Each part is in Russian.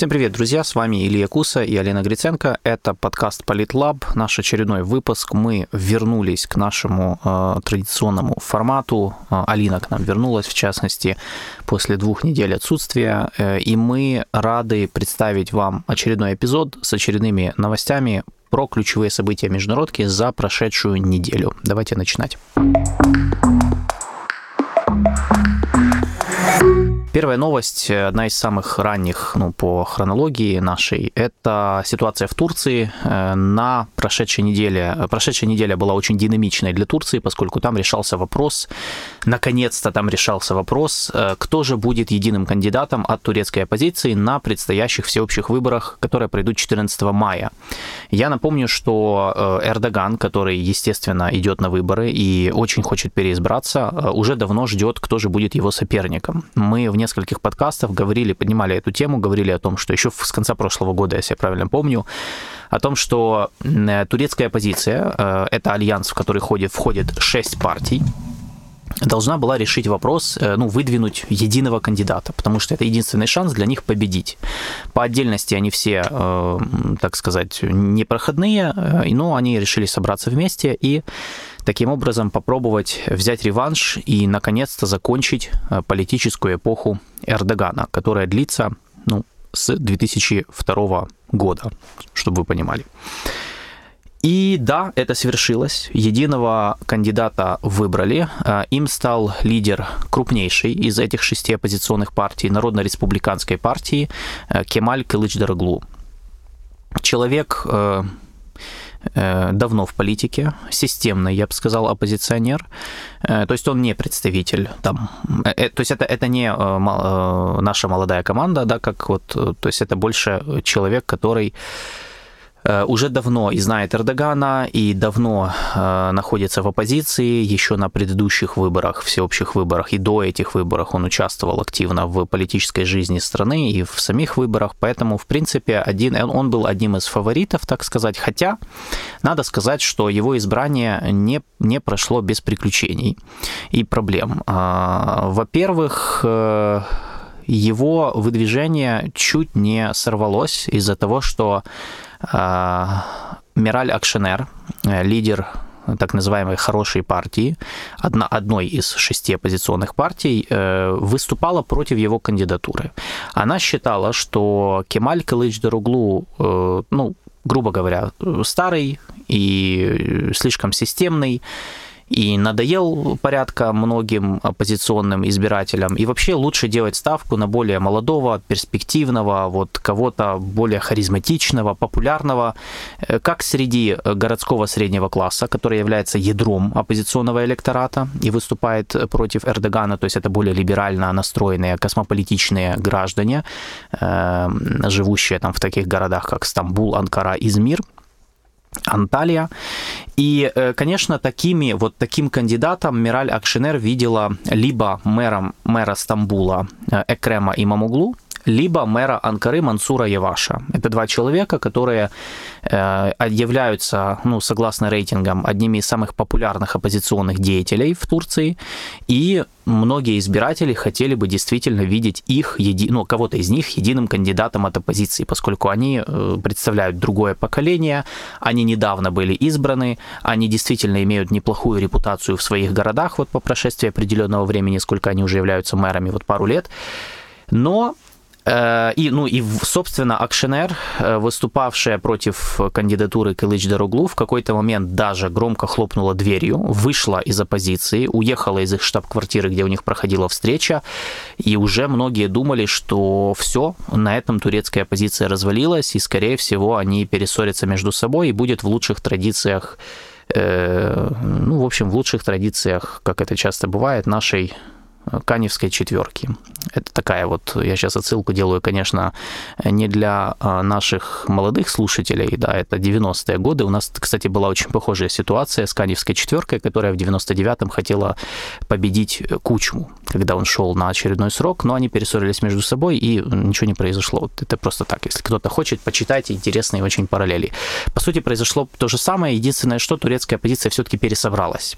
Всем привет, друзья! С вами Илья Куса и Алина Гриценко. Это подкаст Политлаб, наш очередной выпуск. Мы вернулись к нашему э, традиционному формату. Э, Алина к нам вернулась, в частности, после двух недель отсутствия. Э, и мы рады представить вам очередной эпизод с очередными новостями про ключевые события международки за прошедшую неделю. Давайте начинать. Первая новость, э, одна из самых ранних ну, по хронологии нашей, это ситуация в Турции э, на прошедшей неделе. Прошедшая неделя была очень динамичной для Турции, поскольку там решался вопрос, наконец-то там решался вопрос, э, кто же будет единым кандидатом от турецкой оппозиции на предстоящих всеобщих выборах, которые пройдут 14 мая. Я напомню, что Эрдоган, который, естественно, идет на выборы и очень хочет переизбраться, уже давно ждет, кто же будет его соперником. Мы в нескольких подкастах говорили, поднимали эту тему, говорили о том, что еще с конца прошлого года, если я правильно помню, о том, что турецкая оппозиция, э, это альянс, в который входит, входит шесть партий, должна была решить вопрос, э, ну, выдвинуть единого кандидата, потому что это единственный шанс для них победить. По отдельности они все, э, так сказать, непроходные, но они решили собраться вместе и таким образом попробовать взять реванш и наконец-то закончить э, политическую эпоху Эрдогана, которая длится ну, с 2002 года, чтобы вы понимали. И да, это свершилось. Единого кандидата выбрали. Э, им стал лидер крупнейшей из этих шести оппозиционных партий, Народно-республиканской партии, э, Кемаль Кылыч Дороглу. Человек давно в политике, системный, я бы сказал, оппозиционер. Э, то есть он не представитель там, э, то есть это, это не наша молодая команда, да, как вот, то есть это больше человек, который Э, уже давно и знает Эрдогана, и давно э, находится в оппозиции. Еще на предыдущих выборах, всеобщих выборах, и до этих выборов он участвовал активно в политической жизни страны и в самих выборах. Поэтому, в принципе, один, он был одним из фаворитов, так сказать. Хотя, надо сказать, что его избрание не, не прошло без приключений и проблем. А, во-первых, э, его выдвижение чуть не сорвалось из-за того, что а, Мираль Акшенер, э, лидер так называемой хорошей партии, одна, одной из шести оппозиционных партий, э, выступала против его кандидатуры. Она считала, что Кемаль Кылыч Даруглу, э, ну, грубо говоря, старый и слишком системный, и надоел порядка многим оппозиционным избирателям. И вообще лучше делать ставку на более молодого, перспективного, вот кого-то более харизматичного, популярного, э, как среди городского среднего класса, который является ядром оппозиционного электората и выступает против Эрдогана, то есть это более либерально настроенные, космополитичные граждане, э, живущие там в таких городах, как Стамбул, Анкара, Измир, Анталия. И, э, конечно, такими, вот таким кандидатом Мираль Акшинер видела либо мэром, мэра Стамбула э, Экрема Имамуглу, либо мэра Анкары Мансура Яваша. Это два человека, которые э, являются, ну, согласно рейтингам, одними из самых популярных оппозиционных деятелей в Турции, и многие избиратели хотели бы действительно видеть их, еди... ну, кого-то из них единым кандидатом от оппозиции, поскольку они э, представляют другое поколение, они недавно были избраны, они действительно имеют неплохую репутацию в своих городах вот по прошествии определенного времени, сколько они уже являются мэрами, вот пару лет. Но и, ну, и, собственно, Акшенер, э, выступавшая против кандидатуры Кылыч Дороглу, в какой-то момент даже громко хлопнула дверью, вышла из оппозиции, уехала из их штаб-квартиры, где у них проходила встреча, и уже многие думали, что все, на этом турецкая оппозиция развалилась, и, скорее всего, они перессорятся между собой, и будет в лучших традициях э, ну, в общем, в лучших традициях, как это часто бывает, нашей Каневской четверки. Это такая вот, я сейчас отсылку делаю, конечно, не для а, наших молодых слушателей, да, это 90-е годы. У нас, кстати, была очень похожая ситуация с Каневской четверкой, которая в 99-м хотела победить Кучму, когда он шел на очередной срок, но они перессорились между собой, и ничего не произошло. Вот это просто так. Если кто-то хочет, почитайте интересные очень параллели. По сути, произошло то же самое. Единственное, что турецкая оппозиция все-таки пересобралась.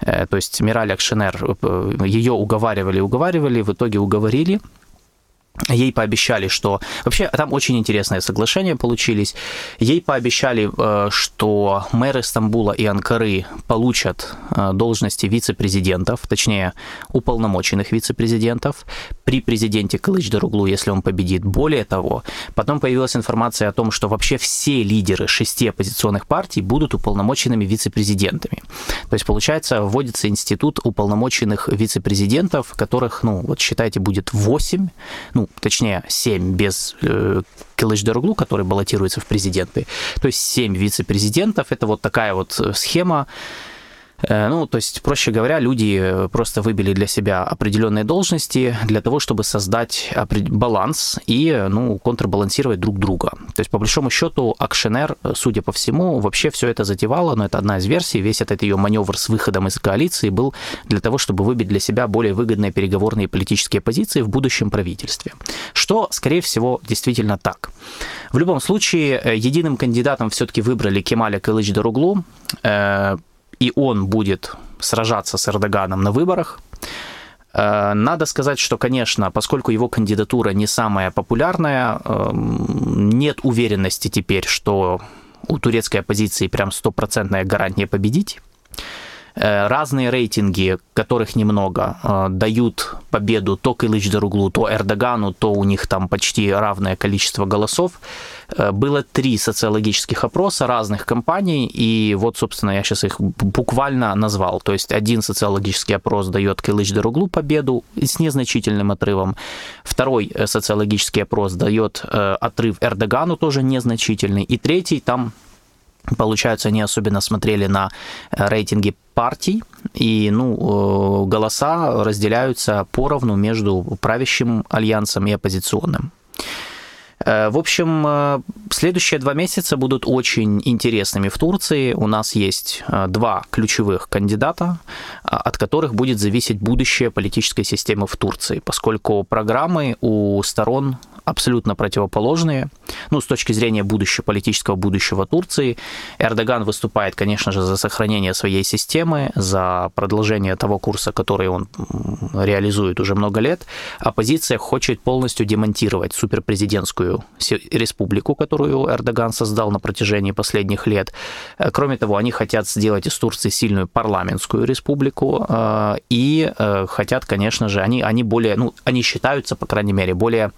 Э, то есть Мираль Акшенер, э, ее уговаривали, уговаривали, в итоге уговорили. Ей пообещали, что... Вообще, там очень интересные соглашения получились. Ей пообещали, э, что мэры Стамбула и Анкары получат э, должности вице-президентов, точнее, уполномоченных вице-президентов при президенте Кылыч-Даруглу, если он победит. Более того, потом появилась информация о том, что вообще все лидеры шести оппозиционных партий будут уполномоченными вице-президентами. То есть, получается, вводится институт уполномоченных вице-президентов, которых, ну, вот считайте, будет 8, ну, точнее, 7 без э, Кылыч-Даруглу, который баллотируется в президенты. То есть 7 вице-президентов. Это вот такая вот э, схема, ну, то есть, проще говоря, люди э, просто выбили для себя определенные должности для того, чтобы создать баланс и, ну, контрбалансировать друг друга. То есть, по большому счету, Акшенер, э, судя по всему, вообще все это затевала, но это одна из версий. Весь этот ее маневр с выходом из коалиции был для того, чтобы выбить для себя более выгодные переговорные политические позиции в будущем правительстве. Что, скорее всего, действительно так. В любом случае, единым кандидатом все-таки выбрали Кемаля Кылыч Даруглу и он будет сражаться с Эрдоганом на выборах. Э, надо сказать, что, конечно, поскольку его кандидатура не самая популярная, эм, нет уверенности теперь, что у турецкой оппозиции прям стопроцентная гарантия победить. Э, разные рейтинги, которых немного, э, дают победу то Кылыч Даруглу, то Эрдогану, то у них там почти равное количество голосов. Э, было три социологических опроса разных компаний, и вот, собственно, я сейчас их буквально назвал. То есть один социологический опрос дает Кылыч Даруглу победу с незначительным отрывом. Второй социологический опрос дает отрыв Эрдогану, тоже незначительный. И третий там Получается, они особенно смотрели на э, рейтинги партий, и ну, э, голоса разделяются поровну между правящим альянсом и оппозиционным. Э, в общем, следующие два месяца будут очень интересными в Турции. У нас есть два ключевых кандидата, от которых будет зависеть будущее политической системы в Турции, поскольку программы у сторон абсолютно противоположные. Ну, с точки зрения будущего, политического будущего Турции, Эрдоган выступает, конечно же, за сохранение своей системы, за продолжение того курса, который он реализует уже много лет. Оппозиция хочет полностью демонтировать суперпрезидентскую республику, которую Эрдоган создал на протяжении последних лет. Э, кроме того, они хотят сделать из Турции сильную парламентскую республику э, и э, хотят, конечно же, они, они более, ну, они считаются, по крайней мере, более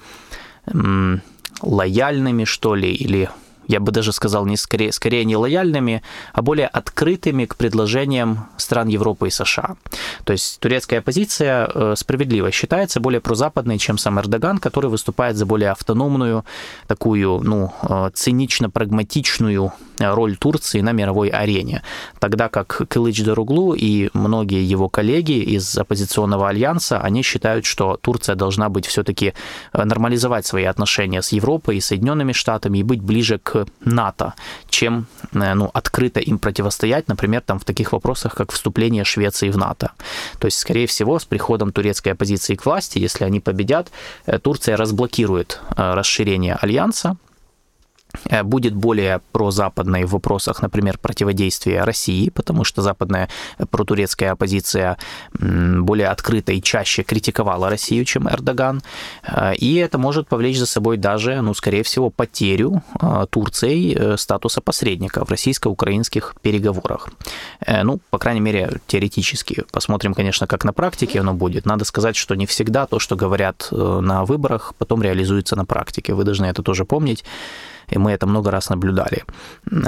лояльными, что ли, или я бы даже сказал, не скорее, скорее не лояльными, а более открытыми к предложениям стран Европы и США. То есть турецкая позиция э, справедливо считается более прозападной, чем сам Эрдоган, который выступает за более автономную, такую, ну, э, цинично-прагматичную роль Турции на мировой арене. Тогда как Кылыч Даруглу и многие его коллеги из оппозиционного альянса, они считают, что Турция должна быть все-таки э, нормализовать свои отношения с Европой и Соединенными Штатами и быть ближе к НАТО, чем ну, открыто им противостоять, например, там в таких вопросах, как вступление Швеции в НАТО. То есть, скорее всего, с приходом турецкой оппозиции к власти, если они победят, э, Турция разблокирует э, расширение альянса, Э, будет более прозападной в вопросах, например, противодействия России, потому что западная э, протурецкая оппозиция более открыто и чаще критиковала Россию, чем Эрдоган. Э, и это может повлечь за собой даже, ну, скорее всего, потерю Турцией статуса посредника в российско-украинских переговорах. Ну, по крайней мере, теоретически. Посмотрим, конечно, как на практике оно будет. Надо сказать, что не всегда то, что говорят на выборах, потом реализуется на практике. Вы должны это тоже помнить и мы это много раз наблюдали.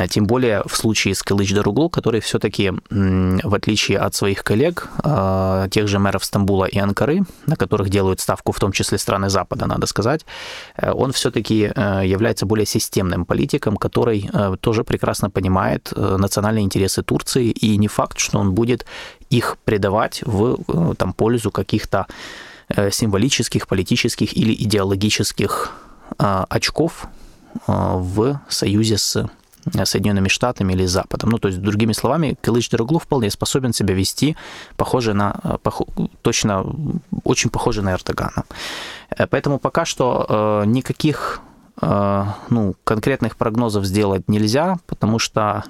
Тем более в случае с Кылыч Даруглу, который все-таки, в отличие от своих коллег, а, тех же мэров Стамбула и Анкары, на которых делают ставку в том числе страны Запада, надо сказать, э, он все-таки э, является более системным политиком, который э, тоже прекрасно понимает национальные интересы Турции, и не факт, что он будет их предавать в там, пользу каких-то символических, политических или идеологических очков, в союзе с э, Соединенными Штатами или Западом. Ну, то есть, другими словами, Кылыч Дороглу вполне способен себя вести похоже на, э, пох, точно, очень похоже на Эрдогана. Э, поэтому пока что никаких ну, конкретных прогнозов сделать нельзя, потому что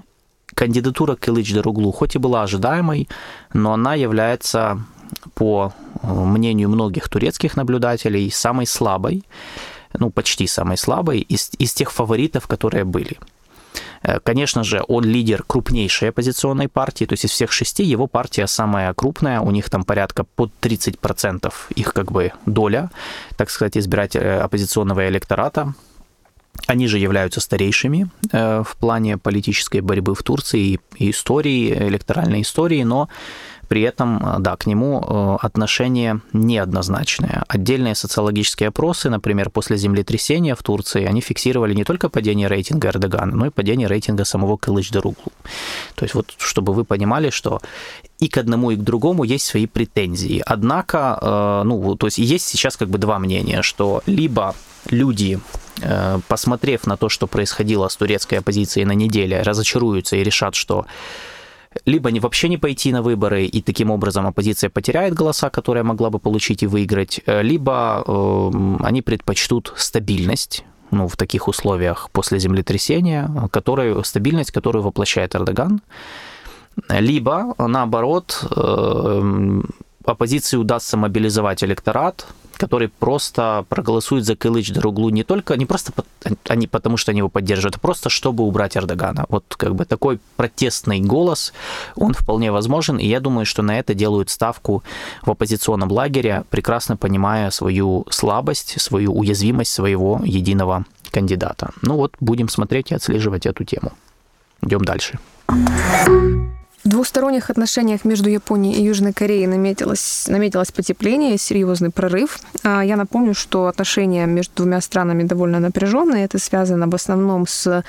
кандидатура Кылыч Дороглу хоть и была ожидаемой, но она является по мнению многих турецких наблюдателей, самой слабой, ну, почти самой слабой из, из тех фаворитов, которые были. Э, конечно же, он лидер крупнейшей оппозиционной партии, то есть из всех шести его партия самая крупная, у них там порядка под 30% их как бы доля, так сказать, избирателя оппозиционного электората. Они же являются старейшими э, в плане политической борьбы в Турции и истории, электоральной истории, но при этом, э, да, к нему э, отношение неоднозначное. Отдельные социологические опросы, например, после землетрясения в Турции, они фиксировали не только падение рейтинга Эрдогана, но и падение рейтинга самого Кылыч-Даруглу. То есть вот, чтобы вы понимали, что и к одному, и к другому есть свои претензии. Однако, э, ну, то есть есть сейчас как бы два мнения, что либо люди посмотрев на то, что происходило с турецкой оппозицией на неделе, разочаруются и решат, что либо не, вообще не пойти на выборы, и таким образом оппозиция потеряет голоса, которые могла бы получить и выиграть, э, либо э, они предпочтут стабильность, ну, в таких условиях после землетрясения, которую, стабильность, которую воплощает Эрдоган, либо, наоборот, э, оппозиции удастся мобилизовать электорат, который просто проголосует за Кылыч Даруглу не только, не просто они, потому, что они его поддерживают, а просто чтобы убрать Эрдогана. Вот как бы такой протестный голос, он вполне возможен, и я думаю, что на это делают ставку в оппозиционном лагере, прекрасно понимая свою слабость, свою уязвимость своего единого кандидата. Ну вот, будем смотреть и отслеживать эту тему. Идем дальше. В двусторонних отношениях между Японией и Южной Кореей наметилось, наметилось потепление, серьезный прорыв. А, я напомню, что отношения между двумя странами довольно напряженные. Это связано в основном с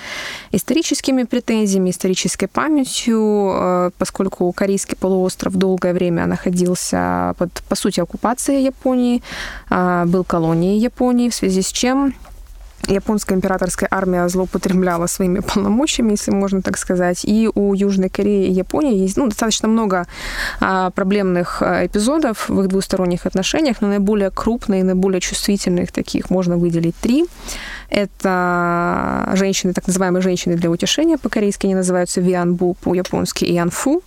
историческими претензиями, исторической памятью, а, поскольку Корейский полуостров долгое время находился под, по сути, оккупацией Японии, а, был колонией Японии, в связи с чем японская императорская армия злоупотребляла своими полномочиями, если можно так сказать. И у Южной Кореи и Японии есть ну, достаточно много а, проблемных а, эпизодов в их двусторонних отношениях, но наиболее крупные, наиболее чувствительных таких можно выделить три. Это женщины, так называемые женщины для утешения, по-корейски они называются вианбу, по-японски ианфу.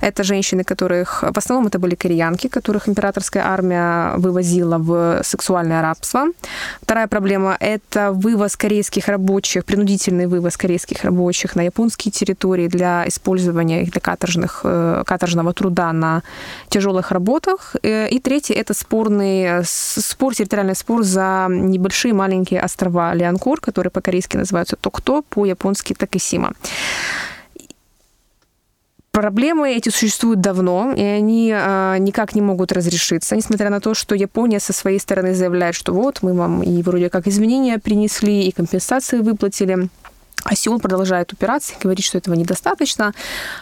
Это женщины, которых, в основном это были кореянки, которых императорская армия вывозила в сексуальное рабство. Вторая проблема – это вывоз корейских рабочих, принудительный вывоз корейских рабочих на японские территории для использования их для каторжных, э, каторжного труда на тяжелых работах. Э, и третий – это спорный спор, территориальный спор за небольшие маленькие острова Лианкор, которые по-корейски называются Токто, по-японски Такисима. Проблемы эти существуют давно, и они а, никак не могут разрешиться, несмотря на то, что Япония со своей стороны заявляет, что вот мы вам и вроде как изменения принесли, и компенсации выплатили. А Сеул продолжает упираться и говорит, что этого недостаточно.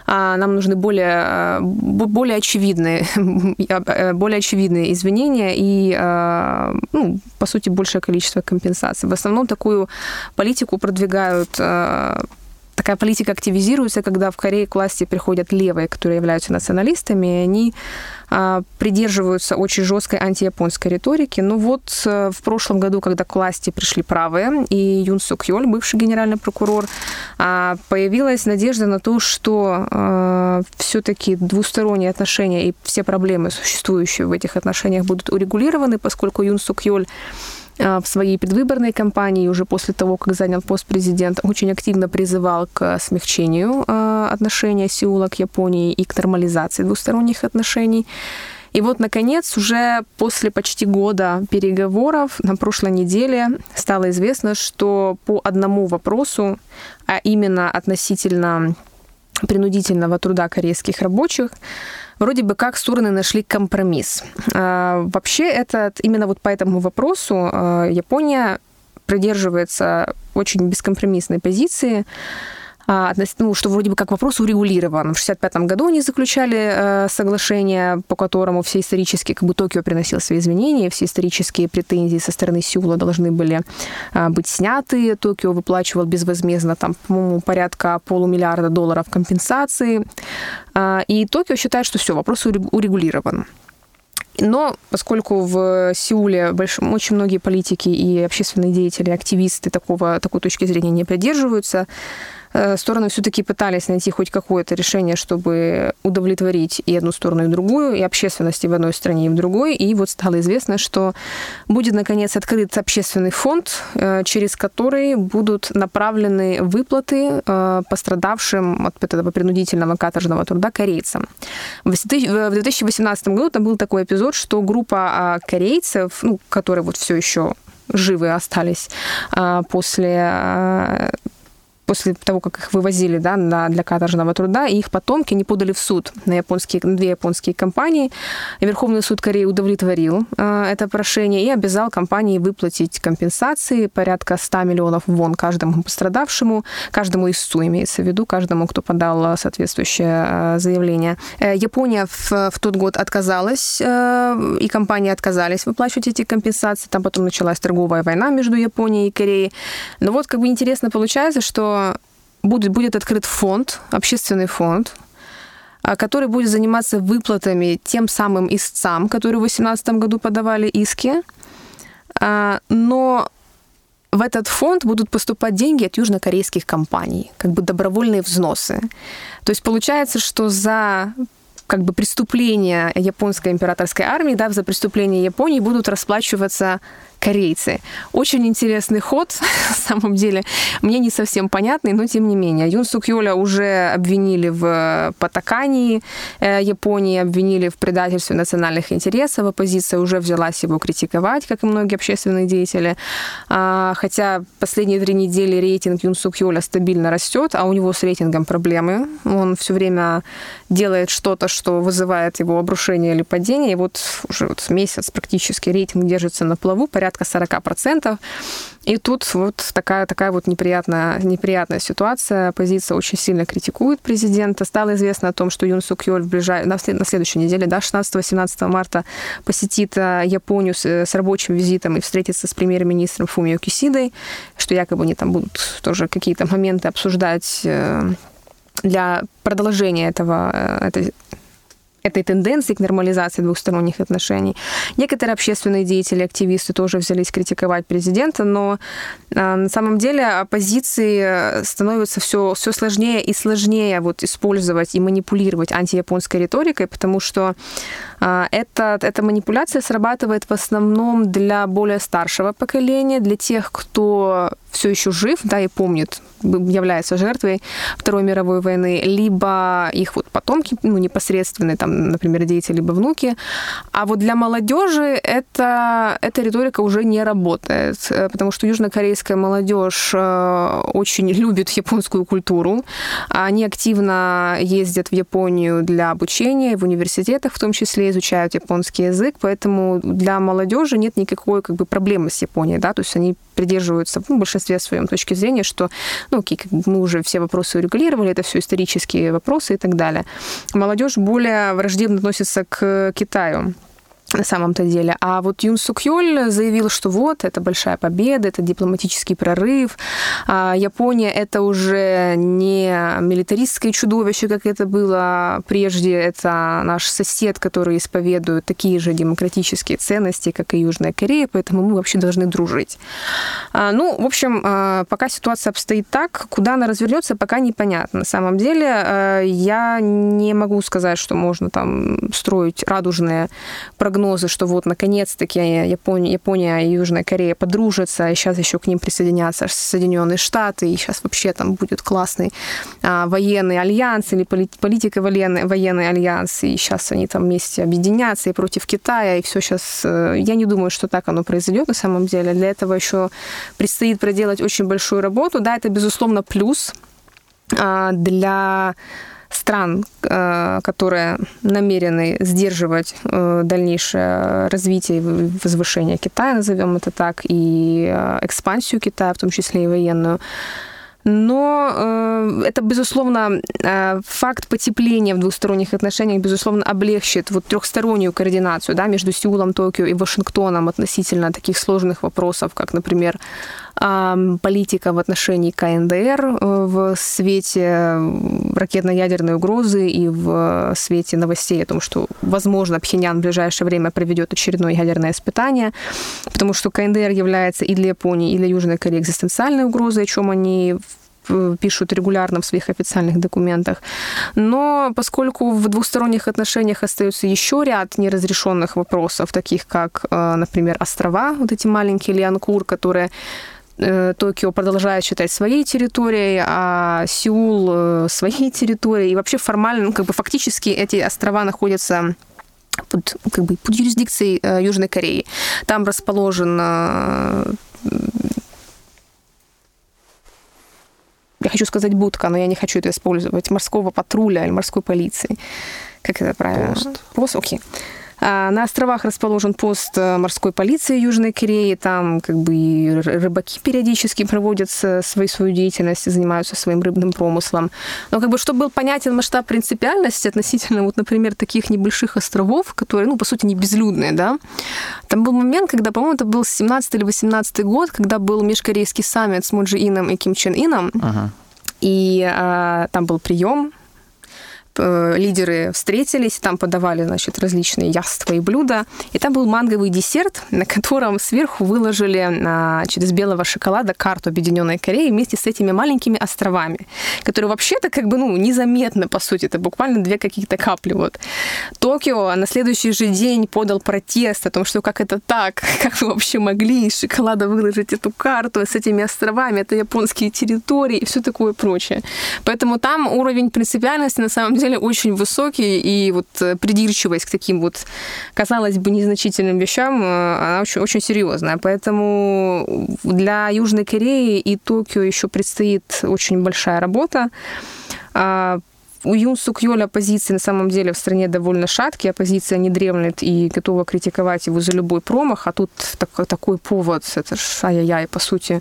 А нам нужны более, а, более, очевидные, э, более очевидные извинения и, а, ну, по сути, большее количество компенсаций. В основном такую политику продвигают такая политика активизируется, когда в Корее к власти приходят левые, которые являются националистами, и они а, придерживаются очень жесткой антияпонской риторики. Но вот э, в прошлом году, когда к власти пришли правые, и Юн Сук Йоль, бывший генеральный прокурор, а, появилась надежда на то, что а, все-таки двусторонние отношения и все проблемы, существующие в этих отношениях, будут урегулированы, поскольку Юн Сук Йоль а, в своей предвыборной кампании, уже после того, как занял пост президента, очень активно призывал к смягчению а, отношения Сеула к Японии и к нормализации двусторонних отношений. И вот, наконец, уже после почти года переговоров на прошлой неделе стало известно, что по одному вопросу, а именно относительно принудительного труда корейских рабочих, вроде бы как стороны нашли компромисс. А, вообще, этот, именно вот по этому вопросу а, Япония придерживается очень бескомпромиссной позиции. А, ну, что вроде бы как вопрос урегулирован. В 1965 году они заключали э, соглашение, по которому все исторические, как бы Токио приносил свои изменения, все исторические претензии со стороны Сеула должны были э, быть сняты. Токио выплачивал безвозмездно, там, по-моему, порядка полумиллиарда долларов компенсации. Э, и Токио считает, что все, вопрос урегулирован. Но поскольку в Сеуле большом, очень многие политики и общественные деятели, активисты такого, такой точки зрения не придерживаются, стороны все-таки пытались найти хоть какое-то решение, чтобы удовлетворить и одну сторону, и другую, и общественности в одной стране, и в другой. И вот стало известно, что будет, наконец, открыт общественный фонд, э, через который будут направлены выплаты э, пострадавшим от этого принудительного каторжного труда корейцам. В 2018 году там был такой эпизод, что группа а, корейцев, ну, которые вот все еще живы остались а, после а, после того, как их вывозили да, на, для каторжного труда, и их потомки не подали в суд на, японские, на две японские компании. И Верховный суд Кореи удовлетворил э, это прошение и обязал компании выплатить компенсации порядка 100 миллионов вон каждому пострадавшему, каждому истцу имеется в виду, каждому, кто подал соответствующее э, заявление. Э, Япония в, в тот год отказалась, э, и компании отказались выплачивать эти компенсации. Там потом началась торговая война между Японией и Кореей. Но вот как бы интересно получается, что будет, будет открыт фонд, общественный фонд, а, который будет заниматься выплатами тем самым истцам, которые в 2018 году подавали иски. А, но в этот фонд будут поступать деньги от южнокорейских компаний, как бы добровольные взносы. То есть получается, что за как бы преступления японской императорской армии, да, за преступления Японии будут расплачиваться корейцы. Очень интересный ход, на самом деле. Мне не совсем понятный, но тем не менее. Юн Сук Йоля уже обвинили в потакании э, Японии, обвинили в предательстве национальных интересов. Оппозиция уже взялась его критиковать, как и многие общественные деятели. А, хотя последние три недели рейтинг Юн Сук Йоля стабильно растет, а у него с рейтингом проблемы. Он все время делает что-то, что вызывает его обрушение или падение. И вот уже вот месяц практически рейтинг держится на плаву, порядка порядка 40%. И тут вот такая, такая вот неприятная, неприятная ситуация. Оппозиция очень сильно критикует президента. Стало известно о том, что Юн Сук Йоль в ближай... на, след... на следующей неделе, да, 16-18 марта, посетит э, Японию с, с рабочим визитом и встретится с премьер-министром Фумио Кисидой, что якобы они там будут тоже какие-то моменты обсуждать э, для продолжения этого, э, этой этой тенденции к нормализации двухсторонних отношений. Некоторые общественные деятели, активисты тоже взялись критиковать президента, но э, на самом деле оппозиции становится все, все сложнее и сложнее вот использовать и манипулировать антияпонской риторикой, потому что э, это, эта манипуляция срабатывает в основном для более старшего поколения, для тех, кто все еще жив, да, и помнит, является жертвой Второй мировой войны, либо их вот потомки, ну, непосредственные, там, например, дети, либо внуки. А вот для молодежи это, эта риторика уже не работает, э, потому что южнокорейская молодежь э, очень любит японскую культуру. Они активно ездят в Японию для обучения, в университетах в том числе изучают японский язык, поэтому для молодежи нет никакой как бы, проблемы с Японией, да, то есть они придерживаются ну, в большинстве своем точки зрения, что, ну, окей, мы уже все вопросы урегулировали, это все исторические вопросы и так далее. Молодежь более враждебно относится к Китаю на самом-то деле. А вот Юн Сук Йоль заявил, что вот, это большая победа, это дипломатический прорыв. А Япония — это уже не милитаристское чудовище, как это было прежде. Это наш сосед, который исповедует такие же демократические ценности, как и Южная Корея, поэтому мы вообще должны дружить. А, ну, в общем, а, пока ситуация обстоит так, куда она развернется, пока непонятно. На самом деле, а, я не могу сказать, что можно там строить радужные прогнозы прогнозы, что вот наконец-таки Япония, Япония и Южная Корея подружатся, и сейчас еще к ним присоединятся Соединенные Штаты, и сейчас вообще там будет классный а, военный альянс или политика военный, военный альянс, и сейчас они там вместе объединятся и против Китая, и все сейчас... Э, я не думаю, что так оно произойдет на самом деле. Для этого еще предстоит проделать очень большую работу. Да, это, безусловно, плюс а, для стран, э, которые намерены сдерживать э, дальнейшее развитие и возвышение Китая, назовем это так, и э, экспансию Китая, в том числе и военную, но э, это, безусловно, э, факт потепления в двусторонних отношениях, безусловно, облегчит вот трехстороннюю координацию да, между Сеулом, Токио и Вашингтоном относительно таких сложных вопросов, как, например, политика в отношении КНДР э, в свете ракетно-ядерной угрозы и в свете новостей о том, что, возможно, Пхеньян в ближайшее время проведет очередное ядерное испытание, потому что КНДР является и для Японии, и для Южной Кореи экзистенциальной угрозой, о чем они пишут регулярно в своих официальных документах. Но поскольку в двусторонних отношениях остается еще ряд неразрешенных вопросов, таких как, например, острова, вот эти маленькие Лианкур, которые Токио продолжает считать своей территорией, а Сеул своей территорией. И вообще формально, ну, как бы фактически эти острова находятся под, как бы, под юрисдикцией э, Южной Кореи. Там расположен э, я хочу сказать будка, но я не хочу это использовать, морского патруля или морской полиции. Как это правильно? Пост. Пост, окей. Okay. А, на островах расположен пост э, морской полиции Южной Кореи. Там как бы рыбаки периодически проводят свою, свою деятельность, занимаются своим рыбным промыслом. Но как бы, чтобы был понятен масштаб принципиальности относительно, вот, например, таких небольших островов, которые, ну, по сути, не безлюдные, да, там был момент, когда, по-моему, это был 17 или 18 год, когда был межкорейский саммит с Муджи Ином и Ким Чен Ином, ага. и а, там был прием лидеры встретились, там подавали, значит, различные яства и блюда. И там был манговый десерт, на котором сверху выложили значит, из белого шоколада карту Объединенной Кореи вместе с этими маленькими островами, которые вообще-то как бы, ну, незаметны, по сути, это буквально две каких-то капли, вот. Токио на следующий же день подал протест о том, что как это так, как вы вообще могли из шоколада выложить эту карту с этими островами, это японские территории и все такое прочее. Поэтому там уровень принципиальности на самом деле деле очень высокий, и вот э, придирчивость к таким вот, казалось бы, незначительным вещам, э, она очень, очень серьезная. Поэтому для Южной Кореи и Токио еще предстоит очень большая работа а, у Юн Сук Йоля оппозиции на самом деле в стране довольно шаткие, оппозиция не дремлет и готова критиковать его за любой промах, а тут так, такой повод, это ж ай-яй-яй, по сути,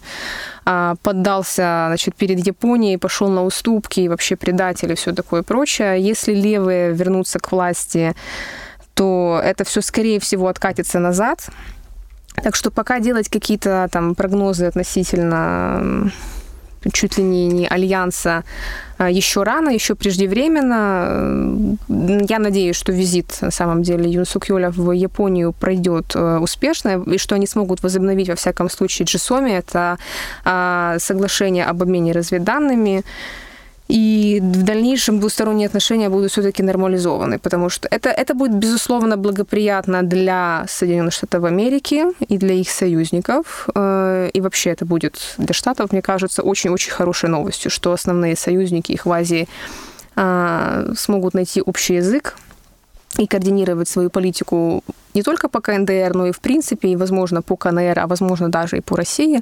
а, поддался значит, перед Японией, пошел на уступки, и вообще предатель и все такое прочее. Если левые вернутся к власти, то это все, скорее всего, откатится назад. Так что пока делать какие-то там прогнозы относительно чуть ли не, не альянса а, еще рано, еще преждевременно. Я надеюсь, что визит, на самом деле, Юн Сук Йоля в Японию пройдет э, успешно, и что они смогут возобновить, во всяком случае, Джисоми. Это а, соглашение об обмене разведданными, и в дальнейшем двусторонние отношения будут все-таки нормализованы, потому что это, это будет, безусловно, благоприятно для Соединенных Штатов Америки и для их союзников. Э, и вообще это будет для Штатов, мне кажется, очень-очень хорошей новостью, что основные союзники их в Азии э, смогут найти общий язык и координировать свою политику не только по КНДР, но и в принципе, и, возможно, по КНР, а возможно, даже и по России.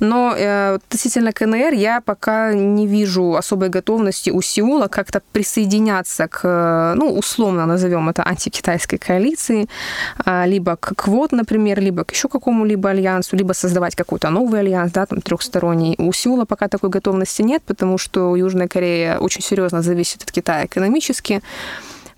Но э, относительно КНР я пока не вижу особой готовности у Сеула как-то присоединяться к, ну, условно назовем это антикитайской коалиции, э, либо к КВОД, например, либо к еще какому-либо альянсу, либо создавать какой-то новый альянс, да, там, трехсторонний. У Сеула пока такой готовности нет, потому что Южная Корея очень серьезно зависит от Китая экономически.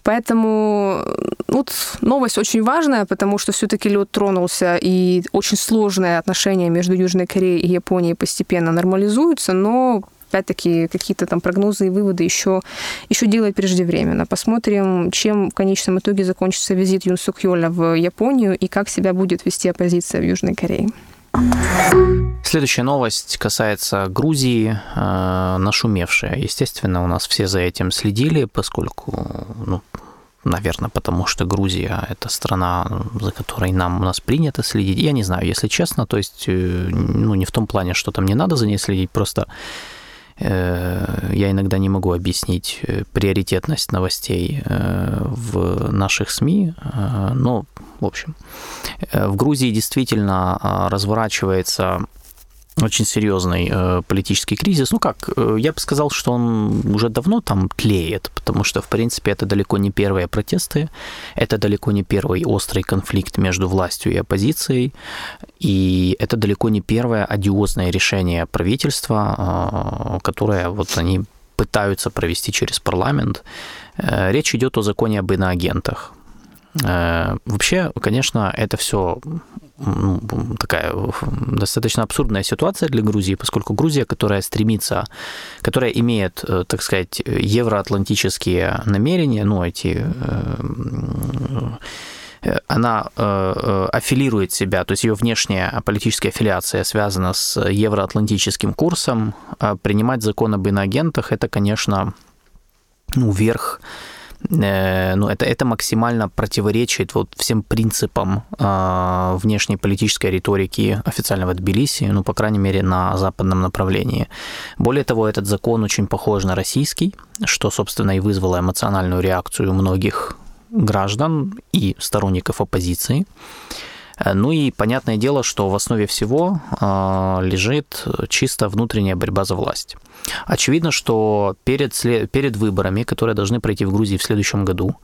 Поэтому вот новость очень важная, потому что все-таки лед тронулся, и очень сложные отношения между Южной Кореей и Японией постепенно нормализуются, но опять-таки какие-то там прогнозы и выводы еще, еще делать преждевременно. Посмотрим, чем в конечном итоге закончится визит Юн Сук Йоля в Японию и как себя будет вести оппозиция в Южной Корее. Следующая новость касается Грузии, э, нашумевшая. Естественно, у нас все за этим следили, поскольку, ну, наверное, потому что Грузия – это страна, за которой нам у нас принято следить. Я не знаю, если честно, то есть, э, ну, не в том плане, что там не надо за ней следить, просто я иногда не могу объяснить э, приоритетность новостей в наших СМИ, но в общем, э, в Грузии действительно а, разворачивается очень серьезный э, политический кризис. Ну как, э, я бы сказал, что он уже давно там тлеет, потому что, в принципе, это далеко не первые протесты, это далеко не первый острый конфликт между властью и оппозицией, и это далеко не первое одиозное решение правительства, э, которое вот они пытаются провести через парламент. Э, речь идет о законе об иноагентах. Э, вообще, конечно, это все ну, такая достаточно абсурдная ситуация для Грузии, поскольку Грузия, которая стремится, которая имеет, э, так сказать, евроатлантические намерения, ну, эти э, она аффилирует себя, то есть ее внешняя политическая аффилиация связана с евроатлантическим курсом. А принимать закон об иноагентах – это, конечно, ну, верх ну, это, это максимально противоречит вот всем принципам э, внешней политической риторики официального Тбилиси, ну, по крайней мере, на западном направлении. Более того, этот закон очень похож на российский, что, собственно, и вызвало эмоциональную реакцию многих граждан и сторонников оппозиции. Э, ну и понятное дело, что в основе всего э, лежит чисто внутренняя борьба за власть. Очевидно, что перед, перед выборами, которые должны пройти в Грузии в следующем году,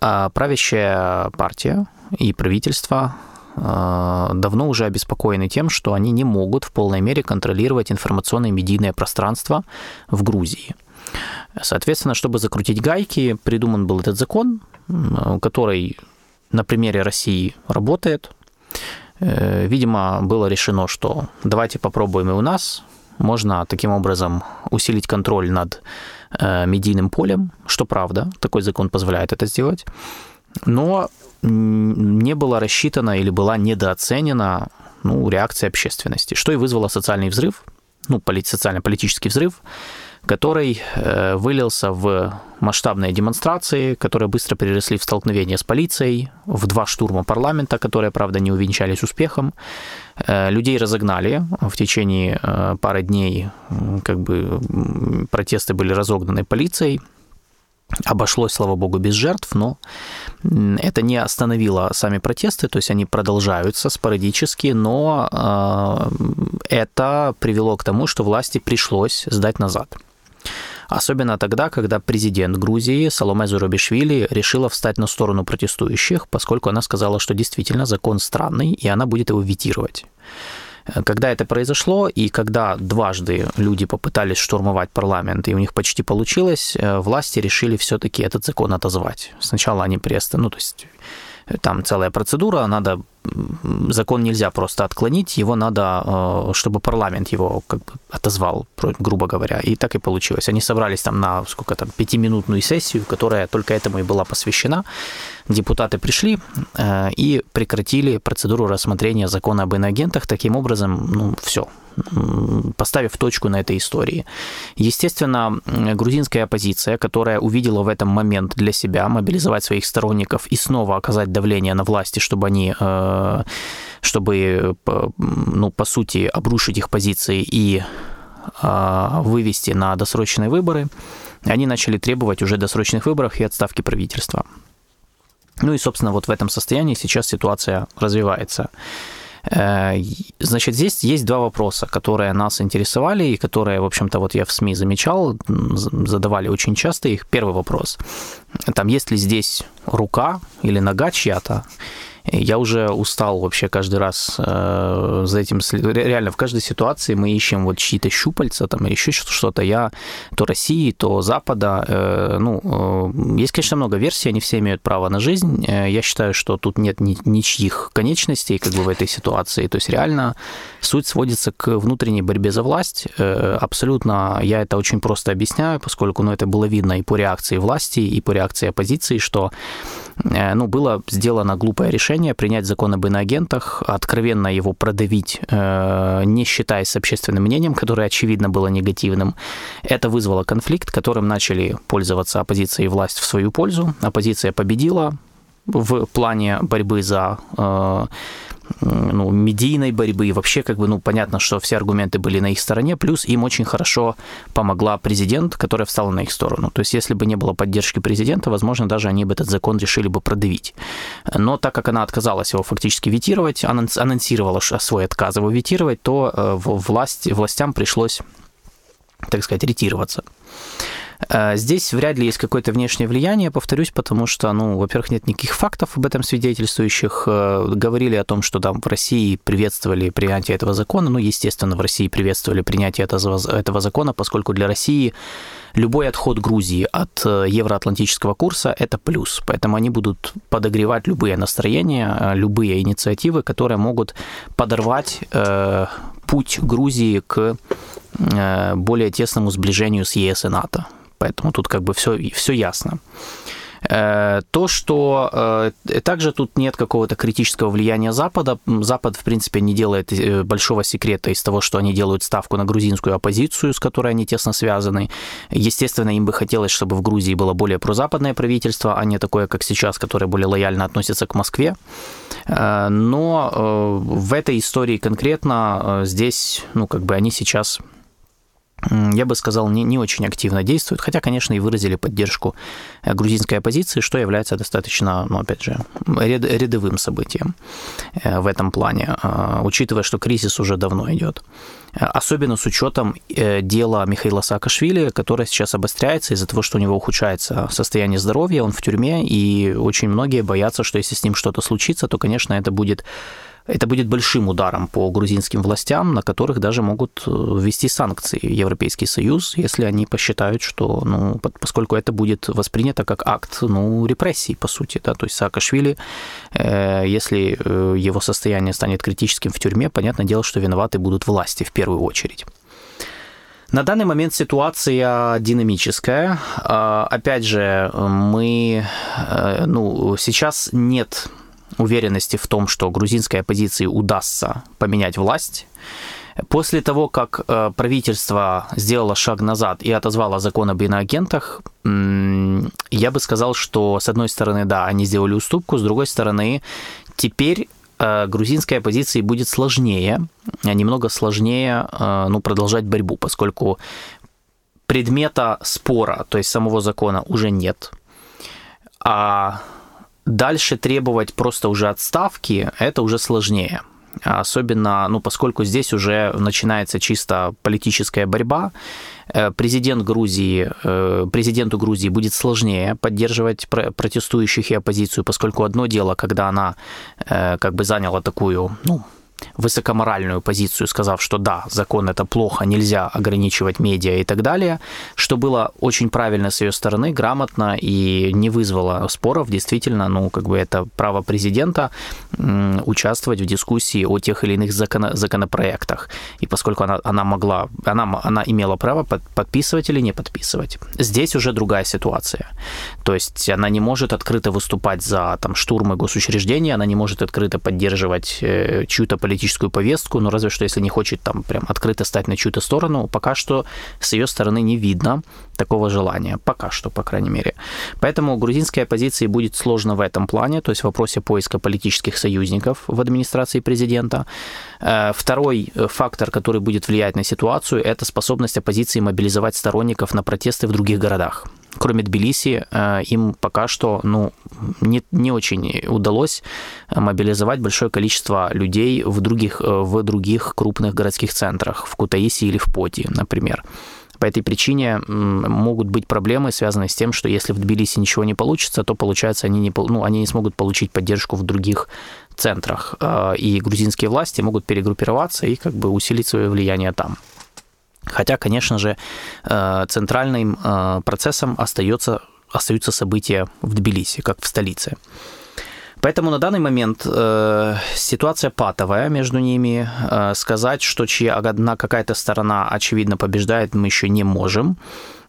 э, правящая партия и правительство давно уже обеспокоены тем, что они не могут в полной мере контролировать информационное и медийное пространство в Грузии. Соответственно, чтобы закрутить гайки, придуман был этот закон, который на примере России работает, видимо, было решено, что давайте попробуем и у нас. Можно таким образом усилить контроль над э, медийным полем, что правда, такой закон позволяет это сделать. Но не было рассчитано или была недооценена ну, реакция общественности, что и вызвало социальный взрыв, ну, социально-политический взрыв, который э, вылился в масштабные демонстрации, которые быстро переросли в столкновение с полицией, в два штурма парламента, которые, правда, не увенчались успехом. Э, людей разогнали в течение э, пары дней, как бы протесты были разогнаны полицией, Обошлось, слава богу, без жертв, но это не остановило сами протесты, то есть они продолжаются спорадически, но это привело к тому, что власти пришлось сдать назад. Особенно тогда, когда президент Грузии Саломе Зурабишвили решила встать на сторону протестующих, поскольку она сказала, что действительно закон странный, и она будет его витировать. Когда это произошло, и когда дважды люди попытались штурмовать парламент, и у них почти получилось, э, власти решили все-таки этот закон отозвать. Сначала они приостановили, ну, то есть там целая процедура, надо закон нельзя просто отклонить, его надо, э, чтобы парламент его как бы отозвал, грубо говоря. И так и получилось. Они собрались там на сколько там пятиминутную сессию, которая только этому и была посвящена. Депутаты пришли э, и прекратили процедуру рассмотрения закона об иноагентах. Таким образом, ну, все, поставив точку на этой истории. Естественно, грузинская оппозиция, которая увидела в этом момент для себя мобилизовать своих сторонников и снова оказать давление на власти, чтобы они э, чтобы, ну, по сути, обрушить их позиции и э, вывести на досрочные выборы, они начали требовать уже досрочных выборов и отставки правительства. Ну и, собственно, вот в этом состоянии сейчас ситуация развивается. Э, значит, здесь есть два вопроса, которые нас интересовали и которые, в общем-то, вот я в СМИ замечал, задавали очень часто их. Первый вопрос. Там есть ли здесь рука или нога чья-то? Я уже устал вообще каждый раз э, за этим. Реально, в каждой ситуации мы ищем вот чьи-то щупальца там или еще что-то. Я то России, то Запада. Э, ну, э, есть, конечно, много версий, они все имеют право на жизнь. Э, я считаю, что тут нет ни, ничьих конечностей как бы в этой ситуации. То есть реально суть сводится к внутренней борьбе за власть. Э, абсолютно я это очень просто объясняю, поскольку ну, это было видно и по реакции власти, и по реакции оппозиции, что ну, было сделано глупое решение принять закон об иноагентах, откровенно его продавить, э, не считаясь с общественным мнением, которое, очевидно, было негативным. Это вызвало конфликт, которым начали пользоваться оппозиция и власть в свою пользу. Оппозиция победила в плане борьбы за э, ну, медийной борьбы, и вообще, как бы, ну, понятно, что все аргументы были на их стороне, плюс им очень хорошо помогла президент, которая встала на их сторону. То есть, если бы не было поддержки президента, возможно, даже они бы этот закон решили бы продавить. Но так как она отказалась его фактически витировать, анонсировала свой отказ его витировать, то э, власть, властям пришлось, так сказать, ретироваться. Э, здесь вряд ли есть какое-то внешнее влияние, повторюсь, потому что, ну, во-первых, нет никаких фактов об этом свидетельствующих. Э, говорили о том, что там в России приветствовали принятие этого закона. Ну, естественно, в России приветствовали принятие этого, этого закона, поскольку для России любой отход Грузии от э, евроатлантического курса – это плюс. Поэтому они будут подогревать любые настроения, любые инициативы, которые могут подорвать э, путь Грузии к более тесному сближению с ЕС и НАТО. Поэтому тут как бы все, все ясно. Э, то, что э, также тут нет какого-то критического влияния Запада. Запад, в принципе, не делает э, большого секрета из того, что они делают ставку на грузинскую оппозицию, с которой они тесно связаны. Естественно, им бы хотелось, чтобы в Грузии было более прозападное правительство, а не такое, как сейчас, которое более лояльно относится к Москве. Но в этой истории конкретно здесь, ну, как бы они сейчас я бы сказал, не, не очень активно действуют, хотя, конечно, и выразили поддержку э, грузинской оппозиции, что является достаточно, ну, опять же, ряд, рядовым событием э, в этом плане, э, учитывая, что кризис уже давно идет. Особенно с учетом дела Михаила Саакашвили, которое сейчас обостряется из-за того, что у него ухудшается состояние здоровья, он в тюрьме, и очень многие боятся, что если с ним что-то случится, то, конечно, это будет это будет большим ударом по грузинским властям, на которых даже могут э, ввести санкции Европейский Союз, если они посчитают, что, ну, поскольку это будет воспринято как акт, ну, репрессий, по сути, да, то есть Саакашвили, э, если э, его состояние станет критическим в тюрьме, понятное дело, что виноваты будут власти в первую очередь. На данный момент ситуация динамическая. А, опять же, мы, ну, сейчас нет уверенности в том, что грузинской оппозиции удастся поменять власть. После того, как э, правительство сделало шаг назад и отозвало закон об иноагентах, я бы сказал, что с одной стороны, да, они сделали уступку, с другой стороны, теперь э, грузинской оппозиции будет сложнее, немного сложнее э, ну, продолжать борьбу, поскольку предмета спора, то есть самого закона, уже нет. А Дальше требовать просто уже отставки, это уже сложнее. Особенно, ну, поскольку здесь уже начинается чисто политическая борьба, э, президент Грузии, э, президенту Грузии будет сложнее поддерживать протестующих и оппозицию, поскольку одно дело, когда она э, как бы заняла такую, ну, высокоморальную позицию, сказав, что да, закон это плохо, нельзя ограничивать медиа и так далее, что было очень правильно с ее стороны, грамотно и не вызвало споров. Действительно, ну, как бы это право президента участвовать в дискуссии о тех или иных закон, законопроектах. И поскольку она, она могла, она, она имела право под, подписывать или не подписывать. Здесь уже другая ситуация. То есть она не может открыто выступать за там, штурмы госучреждений, она не может открыто поддерживать э, чью-то политику политическую повестку, но разве что если не хочет там прям открыто стать на чью-то сторону, пока что с ее стороны не видно такого желания. Пока что, по крайней мере. Поэтому грузинской оппозиции будет сложно в этом плане, то есть в вопросе поиска политических союзников в администрации президента. Э, второй э, фактор, который будет влиять на ситуацию, это способность оппозиции мобилизовать сторонников на протесты в других городах кроме Тбилиси, э, им пока что ну, не, не очень удалось мобилизовать большое количество людей в других, э, в других крупных городских центрах, в Кутаиси или в Поти, например. По этой причине могут быть проблемы, связанные с тем, что если в Тбилиси ничего не получится, то, получается, они не, ну, они не смогут получить поддержку в других центрах. Э, и грузинские власти могут перегруппироваться и как бы усилить свое влияние там. Хотя, конечно же, э, центральным э, процессом остается, остаются события в Тбилиси, как в столице. Поэтому на данный момент э, ситуация патовая между ними. Э, сказать, что чья одна какая-то сторона очевидно побеждает, мы еще не можем.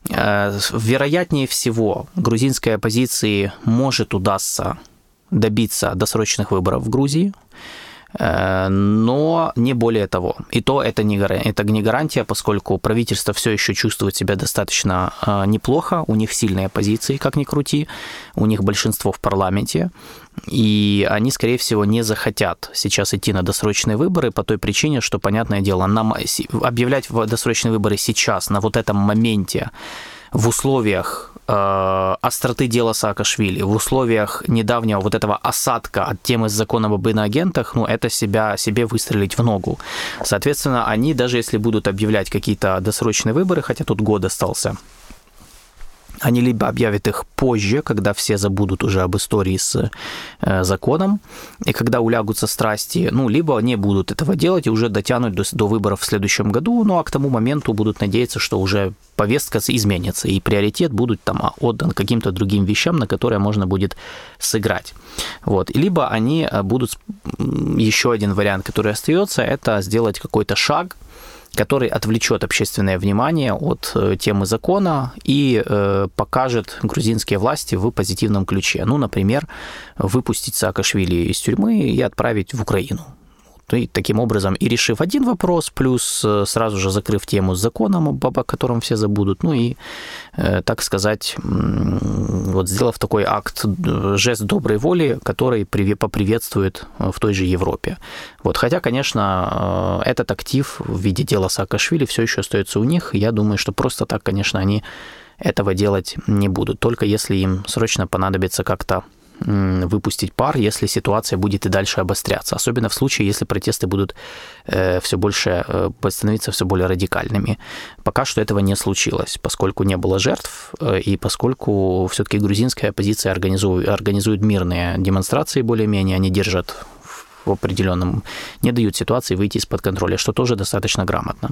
Э, вероятнее всего, грузинской оппозиции может удастся добиться досрочных выборов в Грузии. Э, но не более того. И то это не, это не гарантия, поскольку правительство все еще чувствует себя достаточно э, неплохо, у них сильные позиции, как ни крути, у них большинство в парламенте, и они, скорее всего, не захотят сейчас идти на досрочные выборы по той причине, что, понятное дело, нам объявлять досрочные выборы сейчас, на вот этом моменте, в условиях э, остроты дела Саакашвили, в условиях недавнего вот этого осадка от темы с законом об иноагентах, ну, это себя, себе выстрелить в ногу. Соответственно, они, даже если будут объявлять какие-то досрочные выборы, хотя тут год остался, они либо объявят их позже, когда все забудут уже об истории с э, законом, и когда улягутся страсти, ну, либо не будут этого делать и уже дотянут до, до выборов в следующем году, ну, а к тому моменту будут надеяться, что уже повестка изменится, и приоритет будет там отдан каким-то другим вещам, на которые можно будет сыграть. Вот. Либо они э, будут, еще один вариант, который остается, это сделать какой-то шаг, который отвлечет общественное внимание от э, темы закона и э, покажет грузинские власти в позитивном ключе. Ну, например, выпустить Саакашвили из тюрьмы и отправить в Украину. И таким образом, и решив один вопрос, плюс э, сразу же закрыв тему с законом, о котором все забудут, ну и, э, так сказать, вот сделав такой акт, жест доброй воли, который поприветствует э, в той же Европе. Вот, хотя, конечно, этот актив в виде дела Саакашвили все еще остается у них. Я думаю, что просто так, конечно, они этого делать не будут, только если им срочно понадобится как-то выпустить пар, если ситуация будет и дальше обостряться. Особенно в случае, если протесты будут э, все больше э, становиться все более радикальными. Пока что этого не случилось, поскольку не было жертв, э, и поскольку все-таки грузинская оппозиция организует, организует мирные демонстрации более-менее, они держат в определенном, не дают ситуации выйти из-под контроля, что тоже достаточно грамотно.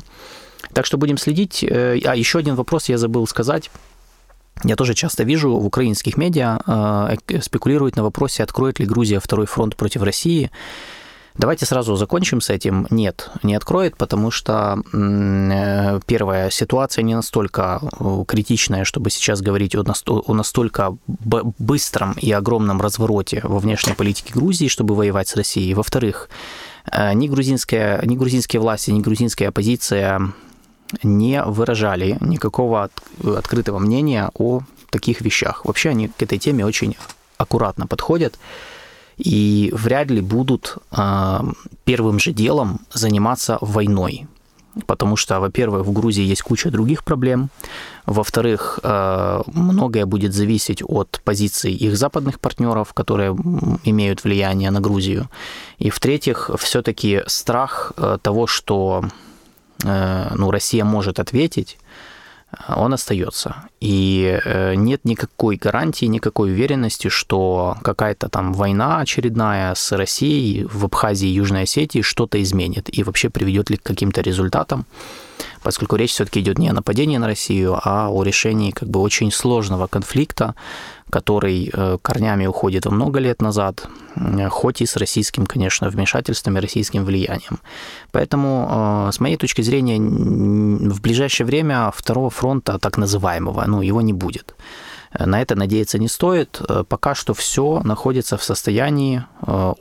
Так что будем следить. А еще один вопрос я забыл сказать я тоже часто вижу в украинских медиа э, спекулируют на вопросе, откроет ли Грузия второй фронт против России. Давайте сразу закончим с этим. Нет, не откроет, потому что э, первая ситуация не настолько э, критичная, чтобы сейчас говорить о, о настолько быстром и огромном развороте во внешней политике Грузии, чтобы воевать с Россией. Во-вторых, ни грузинская, ни грузинские власти, ни грузинская оппозиция не выражали никакого открытого мнения о таких вещах. Вообще они к этой теме очень аккуратно подходят и вряд ли будут а, первым же делом заниматься войной. Потому что, во-первых, в Грузии есть куча других проблем. Во-вторых, а, многое будет зависеть от позиций их западных партнеров, которые имеют влияние на Грузию. И в-третьих, все-таки страх а, того, что Э, ну, Россия может ответить, он остается. И э, нет никакой гарантии, никакой уверенности, что какая-то там война очередная с Россией в Абхазии и Южной Осетии что-то изменит и вообще приведет ли к каким-то результатам поскольку речь все-таки идет не о нападении на Россию, а о решении как бы очень сложного конфликта, который э, корнями уходит много лет назад, э, хоть и с российским, конечно, вмешательством и российским влиянием. Поэтому, э, с моей точки зрения, в ближайшее время второго фронта, так называемого, ну, его не будет. На это надеяться не стоит. Пока что все находится в состоянии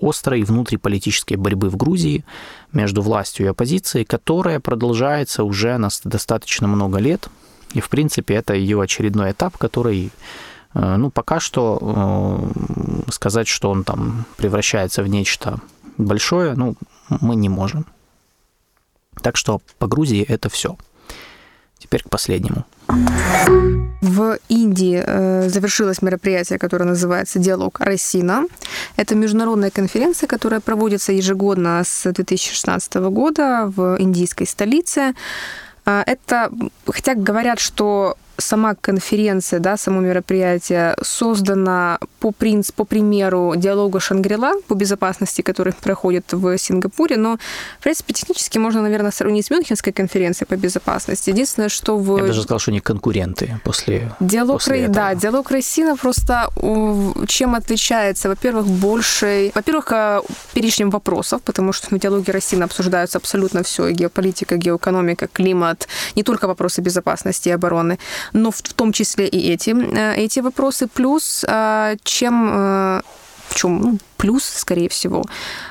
острой внутриполитической борьбы в Грузии между властью и оппозицией, которая продолжается уже на достаточно много лет. И, в принципе, это ее очередной этап, который Э, ну, пока что э, сказать, что он там превращается в нечто большое, ну, мы не можем. Так что по Грузии это все. Теперь к последнему. В Индии э, завершилось мероприятие, которое называется «Диалог Рассина». Это международная конференция, которая проводится ежегодно с 2016 года в индийской столице. Э, это, хотя говорят, что сама конференция, да, само мероприятие создано по, принципу, по примеру диалога Шангрила по безопасности, который проходит в Сингапуре, но, в принципе, технически можно, наверное, сравнить с Мюнхенской конференцией по безопасности. Единственное, что в... Я даже сказал, что они конкуренты после, диалог после этого. Да, диалог Россина просто чем отличается? Во-первых, большей... Во-первых, э, перечнем вопросов, потому что на диалоге Россина обсуждаются абсолютно все, и геополитика, геоэкономика, климат, не только вопросы безопасности и обороны но в том числе и эти, э, эти вопросы. Плюс, э, чем э, в чем ну, плюс, скорее всего,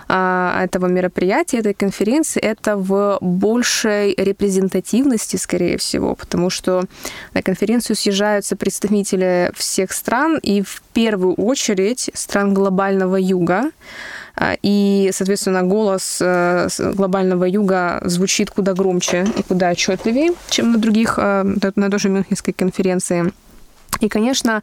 этого мероприятия, этой конференции, это в большей репрезентативности, скорее всего, потому что на конференцию съезжаются представители всех стран, и в первую очередь стран глобального юга, и, соответственно, голос глобального юга звучит куда громче и куда отчетливее, чем на других, на той же Мюнхенской конференции. И, конечно,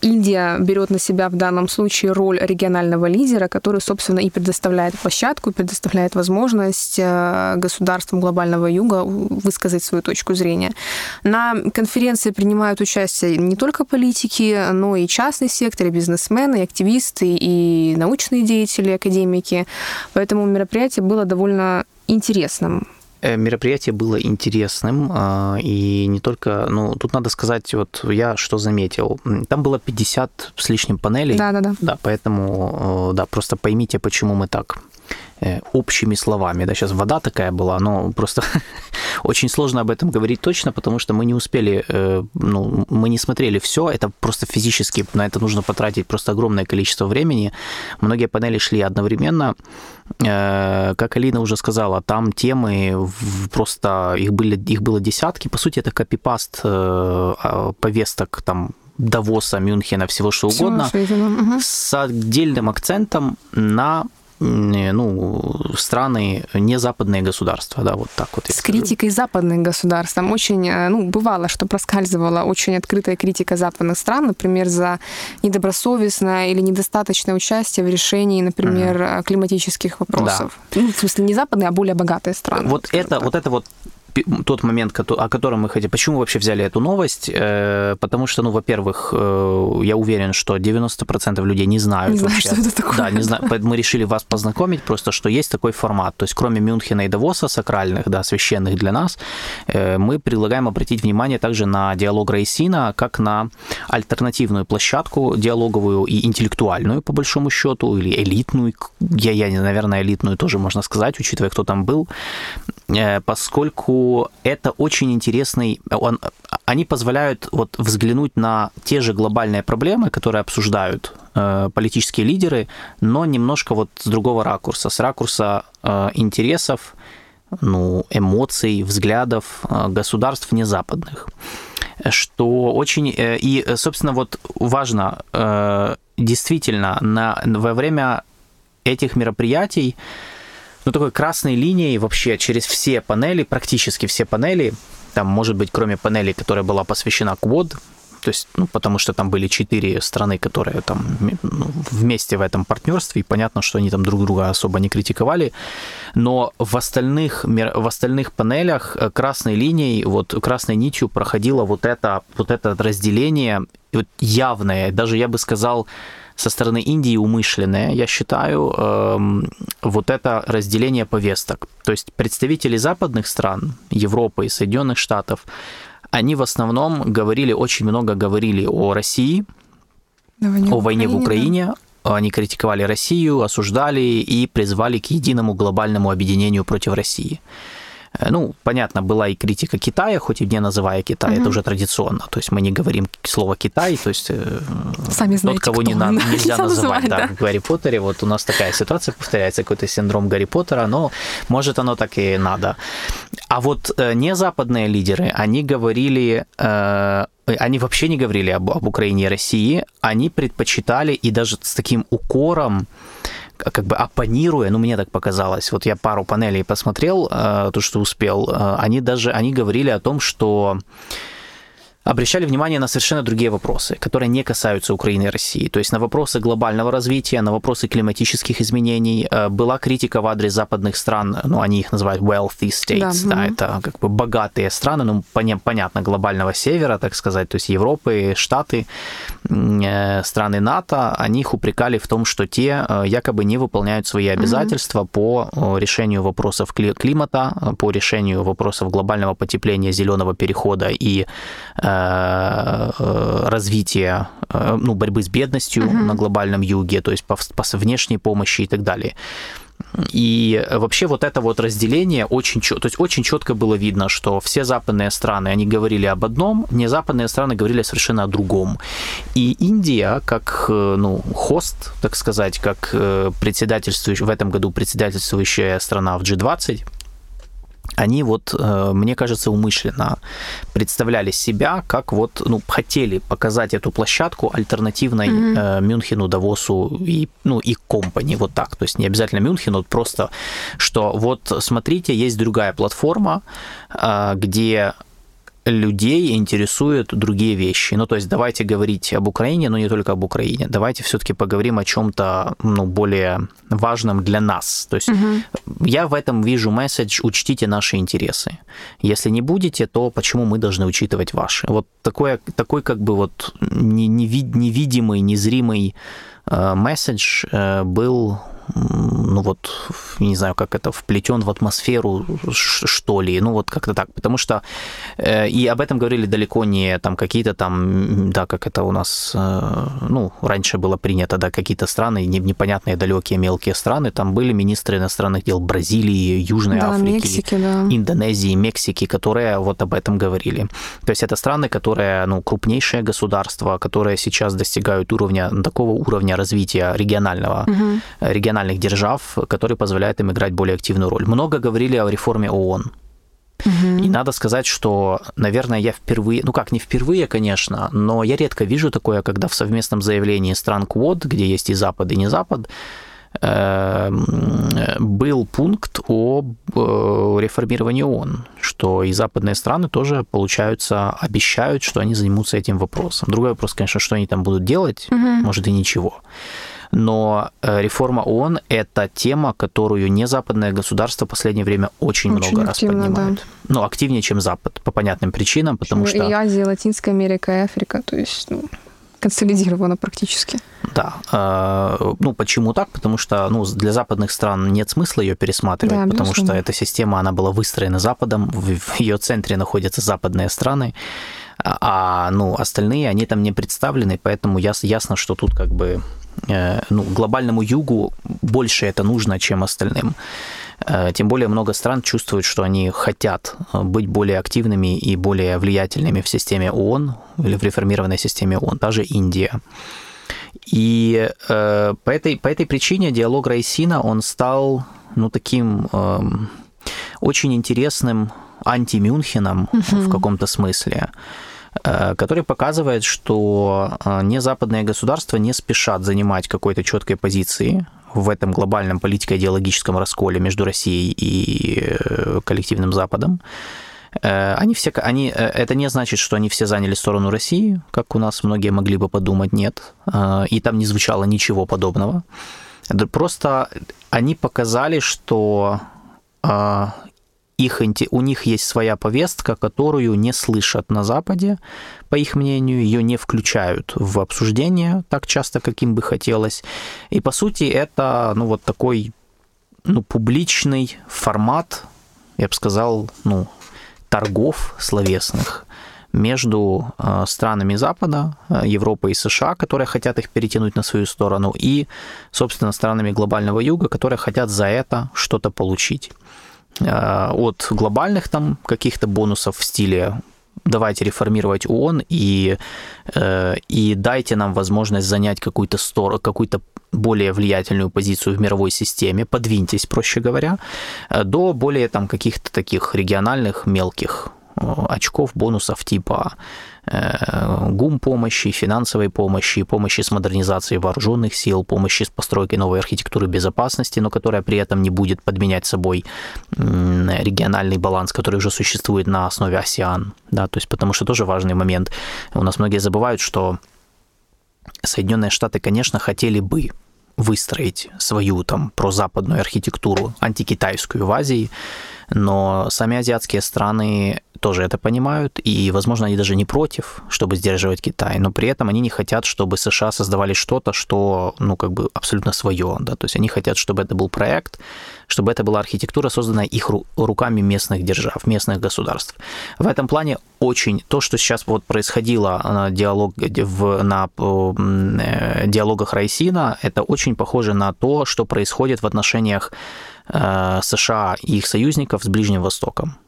Индия берет на себя в данном случае роль регионального лидера, который, собственно, и предоставляет площадку, предоставляет возможность э, государствам глобального юга высказать свою точку зрения. На конференции принимают участие не только политики, но и частный сектор, и бизнесмены, и активисты, и научные деятели, академики. Поэтому мероприятие было довольно интересным. Э, мероприятие было интересным, а, и не только, ну, тут надо сказать, вот я что заметил, там было 50 с лишним панелей. Да-да-да. Да, поэтому, э, да, просто поймите, почему мы так общими словами. Да, сейчас вода такая была, но просто очень сложно об этом говорить точно, потому что мы не успели, э, ну, мы не смотрели все, это просто физически, на это нужно потратить просто огромное количество времени. Многие панели шли одновременно, э, как Алина уже сказала, там темы просто, их, были, их было десятки, по сути, это копипаст а, повесток там Давоса, Мюнхена, всего что угодно, угу. с отдельным акцентом на ну, страны, не западные государства, да, вот так вот. С критикой западных государств. Там очень, э, ну, бывало, что проскальзывала очень открытая критика западных стран, например, за недобросовестное или недостаточное участие в решении, например, угу. климатических вопросов. Да. Ну, в смысле, не западные, а более богатые страны. Вот это, так. вот это вот тот момент, о котором мы хотим. Почему вообще взяли эту новость? Э, потому что, ну, во-первых, э, я уверен, что 90% людей не знают не вообще. Знаю, что это такое. Да, не знаю. Поэтому мы решили вас познакомить просто, что есть такой формат. То есть, кроме Мюнхена и Давоса, сакральных, да, священных для нас, э, мы предлагаем обратить внимание также на диалог Рейсина, как на альтернативную площадку диалоговую и интеллектуальную, по большому счету, или элитную, я, я наверное, элитную тоже можно сказать, учитывая, кто там был, поскольку это очень интересный... Он, они позволяют вот взглянуть на те же глобальные проблемы, которые обсуждают э, политические лидеры, но немножко вот с другого ракурса, с ракурса э, интересов, ну, эмоций, взглядов э, государств незападных. Что очень... Э, и, собственно, вот важно, э, действительно, на, во время этих мероприятий ну, такой красной линией вообще через все панели, практически все панели, там, может быть, кроме панели, которая была посвящена Quad, то есть, ну, потому что там были четыре страны, которые там ну, вместе в этом партнерстве, и понятно, что они там друг друга особо не критиковали, но в остальных, в остальных панелях э, красной линией, вот красной нитью проходило вот это, вот это разделение вот явное, даже я бы сказал, со стороны Индии умышленное, я считаю, эм, вот это разделение повесток. То есть представители западных стран, Европы и Соединенных Штатов, они в основном говорили, очень много говорили о России, войне о войне в Украине, да. они критиковали Россию, осуждали и призвали к единому глобальному объединению против России. Э, ну, понятно, была и критика Китая, хоть и не называя Китай, угу. это уже традиционно. То есть мы не говорим слово Китай, то есть э, Сами знаете, тот, кого не на, нельзя называть, да, да, в Гарри Поттере. Вот у нас такая ситуация повторяется, какой-то синдром Гарри Поттера, но может оно так и надо. А вот э, не западные лидеры, они говорили они вообще не говорили об, об Украине и России, они предпочитали и даже с таким укором как бы оппонируя, ну, мне так показалось, вот я пару панелей посмотрел, э, то, что успел, э, они даже, они говорили о том, что обращали внимание на совершенно другие вопросы, которые не касаются Украины и России. То есть на вопросы глобального развития, на вопросы климатических изменений. Э, была критика в адрес западных стран, ну, они их называют wealthy states, да, да угу. это как бы богатые страны, ну, понятно, глобального севера, так сказать, то есть Европы, Штаты, э, страны НАТО, они их упрекали в том, что те э, якобы не выполняют свои обязательства угу. по решению вопросов климата, по решению вопросов глобального потепления, зеленого перехода и Э, развития, э, ну, борьбы с бедностью uh-huh. на глобальном юге, то есть по, по внешней помощи и так далее. И вообще вот это вот разделение очень, то есть очень четко было видно, что все западные страны, они говорили об одном, не западные страны говорили совершенно о другом. И Индия, как э, ну, хост, так сказать, как председательствующая, в этом году председательствующая страна в G20, они вот, э, мне кажется, умышленно представляли себя, как вот, ну, хотели показать эту площадку альтернативной mm-hmm. Мюнхену, Давосу и, ну, и компании, вот так. То есть не обязательно Мюнхену, просто, что вот смотрите, есть другая платформа, э, где людей интересуют другие вещи. Ну, то есть давайте говорить об Украине, но не только об Украине. Давайте все-таки поговорим о чем-то ну, более важном для нас. То есть угу. я в этом вижу месседж «учтите наши интересы». Если не будете, то почему мы должны учитывать ваши? Вот такой, такой как бы вот невидимый, незримый э, месседж э, был ну вот, не знаю, как это, вплетен в атмосферу, что ли, ну вот как-то так, потому что, э, и об этом говорили далеко не там какие-то там, да, как это у нас, э, ну, раньше было принято, да, какие-то страны, непонятные далекие мелкие страны, там были министры иностранных дел Бразилии, Южной да, Африки, Мексики, да. Индонезии, Мексики, которые вот об этом говорили. То есть это страны, которые, ну, крупнейшие государства, которые сейчас достигают уровня, такого уровня развития регионального, угу. Региональных держав, который позволяет им играть более активную роль. Много говорили о реформе ООН. Угу. И надо сказать, что, наверное, я впервые, ну как, не впервые, конечно, но я редко вижу такое, когда в совместном заявлении стран КВОД, где есть и Запад, и не Запад, эм, был пункт о э, реформировании ООН, что и западные страны тоже, получаются, обещают, что они занимутся этим вопросом. Другой вопрос, конечно, что они там будут делать, угу. может и ничего но э, реформа ООН – это тема, которую не западное государство в последнее время очень, очень много активно, раз поднимают. Да. Ну, активнее, чем Запад, по понятным причинам, потому Почему что... И Азия, Латинская Америка, и Африка, то есть, ну, консолидировано практически. Да. Э, ну, почему так? Потому что ну, для западных стран нет смысла ее пересматривать, да, потому что эта система, она была выстроена Западом, в ее центре находятся западные страны, а ну, остальные, они там не представлены, поэтому ясно, что тут как бы Э, ну, глобальному югу больше это нужно, чем остальным. Э, тем более много стран чувствуют, что они хотят э, быть более активными и более влиятельными в системе ООН или в реформированной системе ООН, даже Индия. И э, по, этой, по этой причине диалог Райсина, он стал ну, таким э, очень интересным антимюнхеном угу. в каком-то смысле. Э, который показывает, что э, незападные государства не спешат занимать какой-то четкой позиции в этом глобальном политико-идеологическом расколе между Россией и э, коллективным Западом. Они все, они, это не значит, что они все заняли сторону России, как у нас многие могли бы подумать, нет. И там не звучало ничего подобного. Просто они показали, что их, у них есть своя повестка, которую не слышат на Западе, по их мнению, ее не включают в обсуждение так часто, как им бы хотелось. И, по сути, это, ну, вот такой, ну, публичный формат, я бы сказал, ну, торгов словесных между э, странами Запада, э, Европы и США, которые хотят их перетянуть на свою сторону, и, собственно, странами глобального юга, которые хотят за это что-то получить. Э, от глобальных там каких-то бонусов в стиле давайте реформировать ООН и, э, и дайте нам возможность занять какую-то сторону, какую-то более влиятельную позицию в мировой системе, подвиньтесь, проще говоря, э, до более там каких-то таких региональных мелких очков, бонусов типа Э, ГУМ помощи, финансовой помощи, помощи с модернизацией вооруженных сил, помощи с постройкой новой архитектуры безопасности, но которая при этом не будет подменять собой региональный баланс, который уже существует на основе АСИАН. Да, то есть потому что тоже важный момент. У нас многие забывают, что Соединенные Штаты, конечно, хотели бы выстроить свою там прозападную архитектуру, антикитайскую в Азии, но сами азиатские страны тоже это понимают, и, возможно, они даже не против, чтобы сдерживать Китай, но при этом они не хотят, чтобы США создавали что-то, что, ну, как бы абсолютно свое, да, то есть они хотят, чтобы это был проект, чтобы это была архитектура, созданная их руками местных держав, местных государств. В этом плане очень то, что сейчас вот происходило на, диалог, в, на э, диалогах Райсина, это очень похоже на то, что происходит в отношениях э, США и их союзников с Ближним Востоком.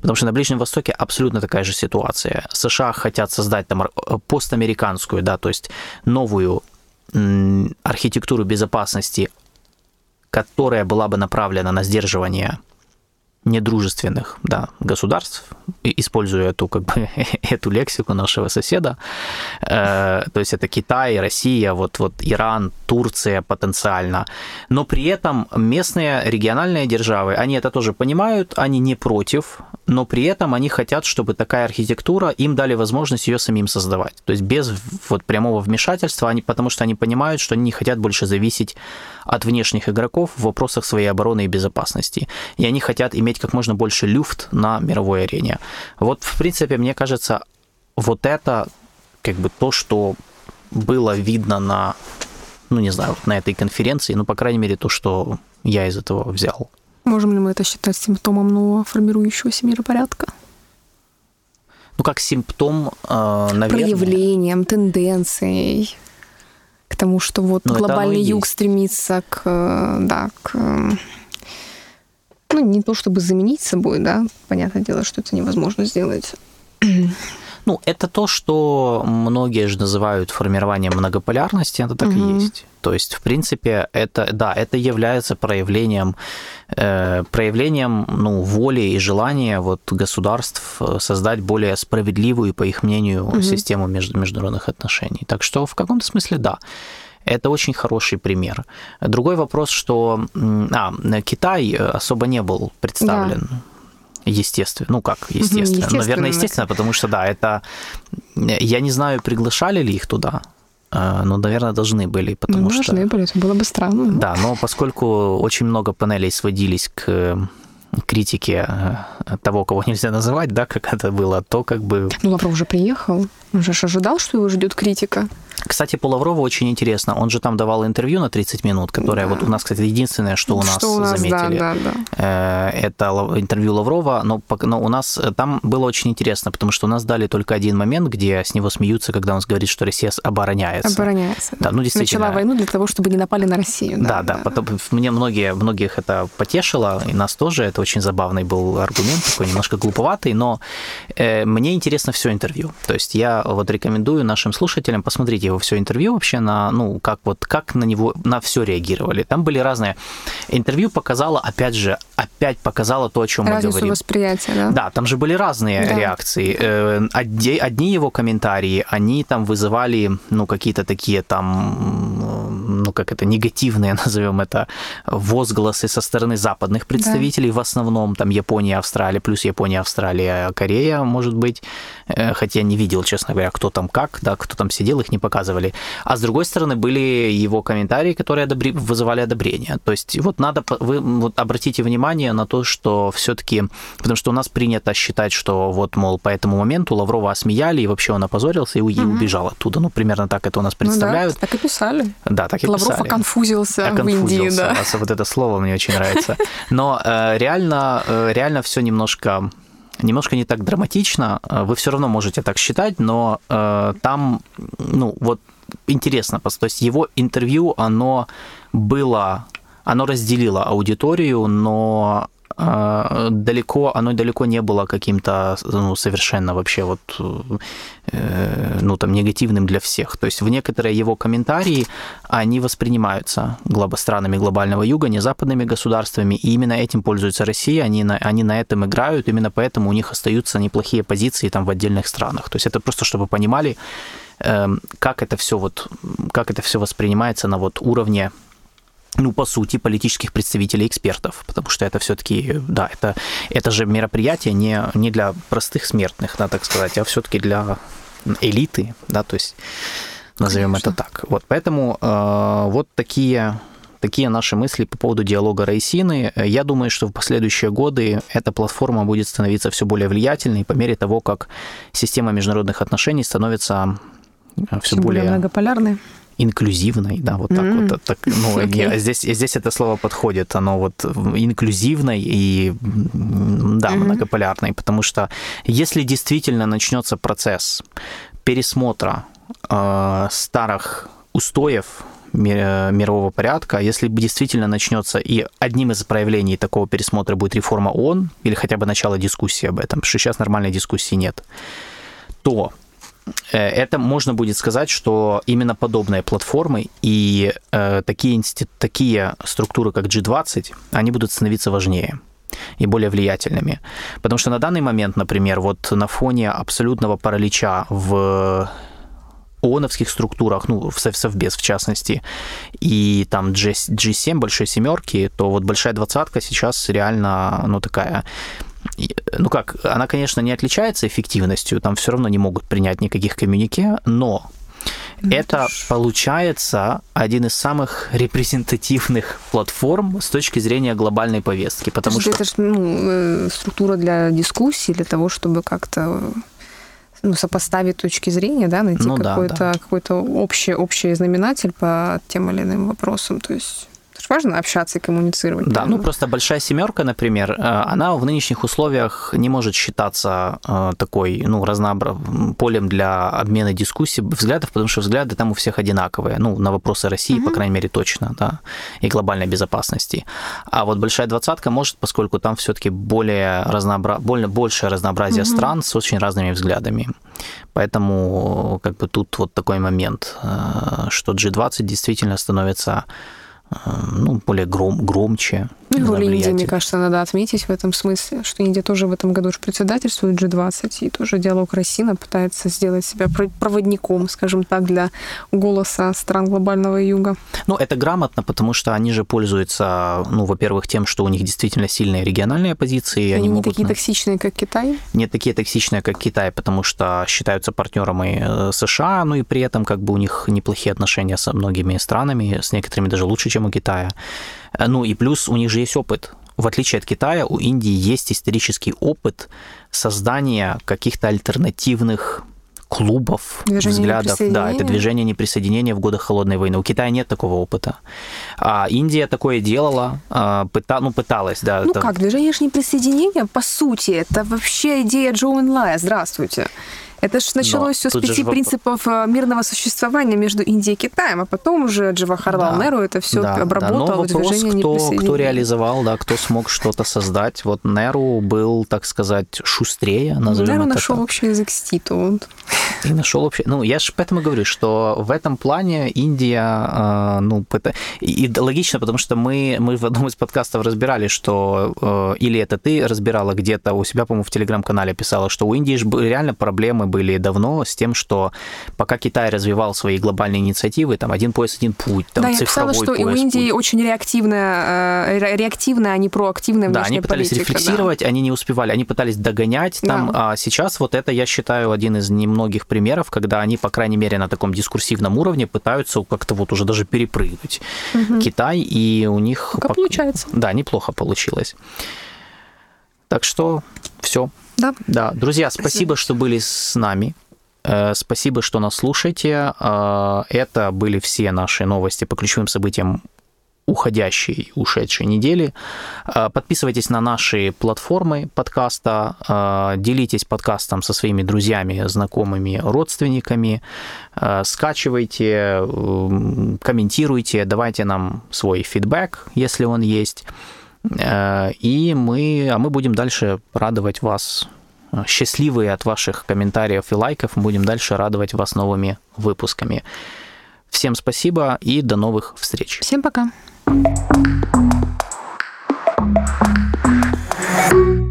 Потому что на Ближнем Востоке абсолютно такая же ситуация. США хотят создать там э, постамериканскую, да, то есть новую архитектуру безопасности, которая была бы направлена на сдерживание недружественных да, государств, используя эту, как бы, эту лексику нашего соседа. Э, то есть это Китай, Россия, вот, вот Иран, Турция потенциально. Но при этом местные региональные державы, они это тоже понимают, они не против, но при этом они хотят, чтобы такая архитектура, им дали возможность ее самим создавать. То есть без вот прямого вмешательства, они, потому что они понимают, что они не хотят больше зависеть от внешних игроков в вопросах своей обороны и безопасности. И они хотят иметь как можно больше люфт на мировой арене. Вот, в принципе, мне кажется, вот это как бы то, что было видно на ну, не знаю, вот на этой конференции, ну, по крайней мере, то, что я из этого взял. Можем ли мы это считать симптомом нового формирующегося миропорядка? Ну, как симптом, э, наверное... Проявлением, тенденцией к тому, что вот ну, глобальный юг есть. стремится к, э, да, к ну, не то чтобы заменить собой, да, понятное дело, что это невозможно сделать. Ну, это то, что многие же называют формированием многополярности, это так угу. и есть. То есть, в принципе, это, да, это является проявлением, э, проявлением ну, воли и желания вот, государств э, создать более справедливую, по их мнению, угу. систему между, международных отношений. Так что в каком-то смысле да. Это очень хороший пример. Другой вопрос, что а, Китай особо не был представлен. Да естественно. Ну как, естественно. естественно. Наверное, естественно, потому что, да, это... Я не знаю, приглашали ли их туда, э, но, наверное, должны были, потому ну, что... Должны были, это было бы странно. Да, но поскольку очень много панелей сводились к критике э, того, кого нельзя называть, да, как это было, то как бы... Ну, Лавров уже приехал, он же ожидал, что его ждет критика. Кстати, по Лаврову очень интересно. Он же там давал интервью на 30 минут, которое да. вот у нас, кстати, единственное, что у нас, что у нас заметили. Да, да, да. Э, это интервью Лаврова, но, но у нас э, там было очень интересно, потому что у нас дали только один момент, где с него смеются, когда он говорит, что Россия обороняется. Обороняется. Да, ну действительно. Начала войну для того, чтобы не напали на Россию. Да, да. да. да. Потом, мне многие, многих это потешило, и нас тоже. Это очень забавный был аргумент, такой немножко глуповатый, но э, мне интересно все интервью. То есть я вот рекомендую нашим слушателям посмотреть его все интервью вообще на, ну, как вот, как на него, на все реагировали. Там были разные. Интервью показало, опять же, опять показало то, о чем мы говорим. восприятия, да? Да, там же были разные да. реакции. Э, одни, одни его комментарии, они там вызывали, ну, какие-то такие там, ну, как это, негативные, назовем это, возгласы со стороны западных представителей, да. в основном, там, Япония, Австралия, плюс Япония, Австралия, Корея, может быть, э, хотя не видел, честно говоря, кто там как, да, кто там сидел, их не показывали. А с другой стороны, были его комментарии, которые одобри... вызывали одобрение. То есть вот надо, вы вот обратите внимание на то, что все-таки, потому что у нас принято считать, что вот, мол, по этому моменту Лаврова осмеяли, и вообще он опозорился и, угу. убежал оттуда. Ну, примерно так это у нас представляют. Ну, да, так и писали. Да, так и Лавров писали. оконфузился, оконфузился в Индии, да. Вот это слово мне очень нравится. Но э, реально, э, реально все немножко немножко не так драматично. Э, вы все равно можете так считать, но э, там, ну, вот интересно, то есть его интервью, оно было, оно разделило аудиторию, но а, далеко, оно далеко не было каким-то ну, совершенно вообще вот, э, ну, там, негативным для всех. То есть в некоторые его комментарии, они воспринимаются глоб... странами глобального юга, не западными государствами, и именно этим пользуется Россия, они на, они на этом играют, именно поэтому у них остаются неплохие позиции там в отдельных странах. То есть это просто, чтобы понимали, эм, как это все вот, как это все воспринимается на вот уровне ну, по сути, политических представителей экспертов, потому что это все-таки, да, это, это же мероприятие не, не для простых смертных, да, так сказать, а все-таки для элиты, да, то есть назовем Конечно. это так. Вот, поэтому э, вот такие такие наши мысли по поводу диалога Рейсины. Я думаю, что в последующие годы эта платформа будет становиться все более влиятельной по мере того, как система международных отношений становится все, все более, более многополярной инклюзивной, да, вот так mm-hmm. вот. Так, ну, okay. здесь, здесь это слово подходит, оно вот инклюзивной и, да, mm-hmm. многополярной, потому что если действительно начнется процесс пересмотра э, старых устоев мирового порядка, если действительно начнется, и одним из проявлений такого пересмотра будет реформа ООН, или хотя бы начало дискуссии об этом, потому что сейчас нормальной дискуссии нет, то Э, это можно будет сказать, что именно подобные платформы и э, такие, институт, такие структуры, как G20, они будут становиться важнее и более влиятельными. Потому что на данный момент, например, вот на фоне абсолютного паралича в ООНовских структурах, ну, в Совбез в частности, и там G, G7, большой семерки, то вот большая двадцатка сейчас реально, ну, такая ну как, она, конечно, не отличается эффективностью, там все равно не могут принять никаких коммюнике, но ну, это получается один из самых репрезентативных платформ с точки зрения глобальной повестки, потому это что это же ну, э, структура для дискуссии, для того, чтобы как-то ну, сопоставить точки зрения, да, найти ну, какой-то да, да. какой общий, общий знаменатель по тем или иным вопросам. То есть важно общаться и коммуницировать. Да, правильно? ну просто большая семерка, например, э, она в нынешних условиях не может считаться э, такой, ну, разнообра... полем для обмена дискуссий, взглядов, потому что взгляды там у всех одинаковые, ну, на вопросы России, угу. по крайней мере, точно, да, и глобальной безопасности. А вот большая двадцатка может, поскольку там все-таки более разнообра... более большее разнообразие угу. стран с очень разными взглядами. Поэтому как бы тут вот такой момент, э, что G20 действительно становится ну, более гром, громче. Ну, роль Индии, мне кажется, надо отметить в этом смысле, что Индия тоже в этом году уже председательствует G20, и тоже диалог России пытается сделать себя проводником, скажем так, для голоса стран глобального юга. Ну, это грамотно, потому что они же пользуются, ну, во-первых, тем, что у них действительно сильные региональные позиции. И они, они не могут... такие токсичные, как Китай? Не такие токсичные, как Китай, потому что считаются партнерами э, США, ну и при этом как бы у них неплохие отношения со многими странами, с некоторыми даже лучше, чем у Китая. Э, ну и плюс у них же есть опыт. В отличие от Китая, у Индии есть исторический опыт создания каких-то альтернативных клубов, движение взглядов. Да, это движение неприсоединения в годы холодной войны. У Китая нет такого опыта. А Индия такое делала, а, пыта, ну, пыталась, да. Ну это... как, движение неприсоединения, по сути, это вообще идея Джо Энлая. Здравствуйте. Это же началось все с пяти принципов воп... Э, мирного существования между Индией и Китаем, а потом уже Джавахарлал да. Неру это все да, обработал. Да. Но вопрос, кто, кто реализовал, да, кто смог что-то создать. Вот Неру был, так сказать, шустрее, назовем Неру это нашел так. общий язык с Титу. Вот. И нашел вообще. Ну, я же поэтому говорю, что в этом плане Индия, э, ну, и логично, потому что мы, мы в одном из подкастов разбирали, что э, или это ты разбирала где-то у себя, по-моему, в телеграм-канале писала, что у Индии же реально проблемы были давно с тем, что пока Китай развивал свои глобальные инициативы, там один пояс, один путь, там да, цифровой я писала, что пояс, у Индии путь. очень реактивная, э, реактивная, а не проактивная Да, они пытались политика, рефлексировать, да. они не успевали, они пытались догонять там, да. а сейчас вот это, я считаю, один из немногих примеров, когда они, по крайней мере, на таком дискурсивном уровне пытаются как-то вот уже даже перепрыгнуть угу. Китай, и у них... Пока получается. Да, неплохо получилось. Так что все. Да. Да. Друзья, спасибо, что были с нами. Э, спасибо, что нас слушаете. Э, это были все наши новости по ключевым событиям уходящей, ушедшей недели. Э, подписывайтесь на наши платформы подкаста, делитесь подкастом со своими друзьями, знакомыми, родственниками, скачивайте, комментируйте, давайте нам свой фидбэк, если он есть. Э, и мы, а мы будем дальше радовать вас, э, счастливые от ваших комментариев и лайков, будем дальше радовать вас новыми выпусками. Всем спасибо и до новых встреч. Всем пока. thank you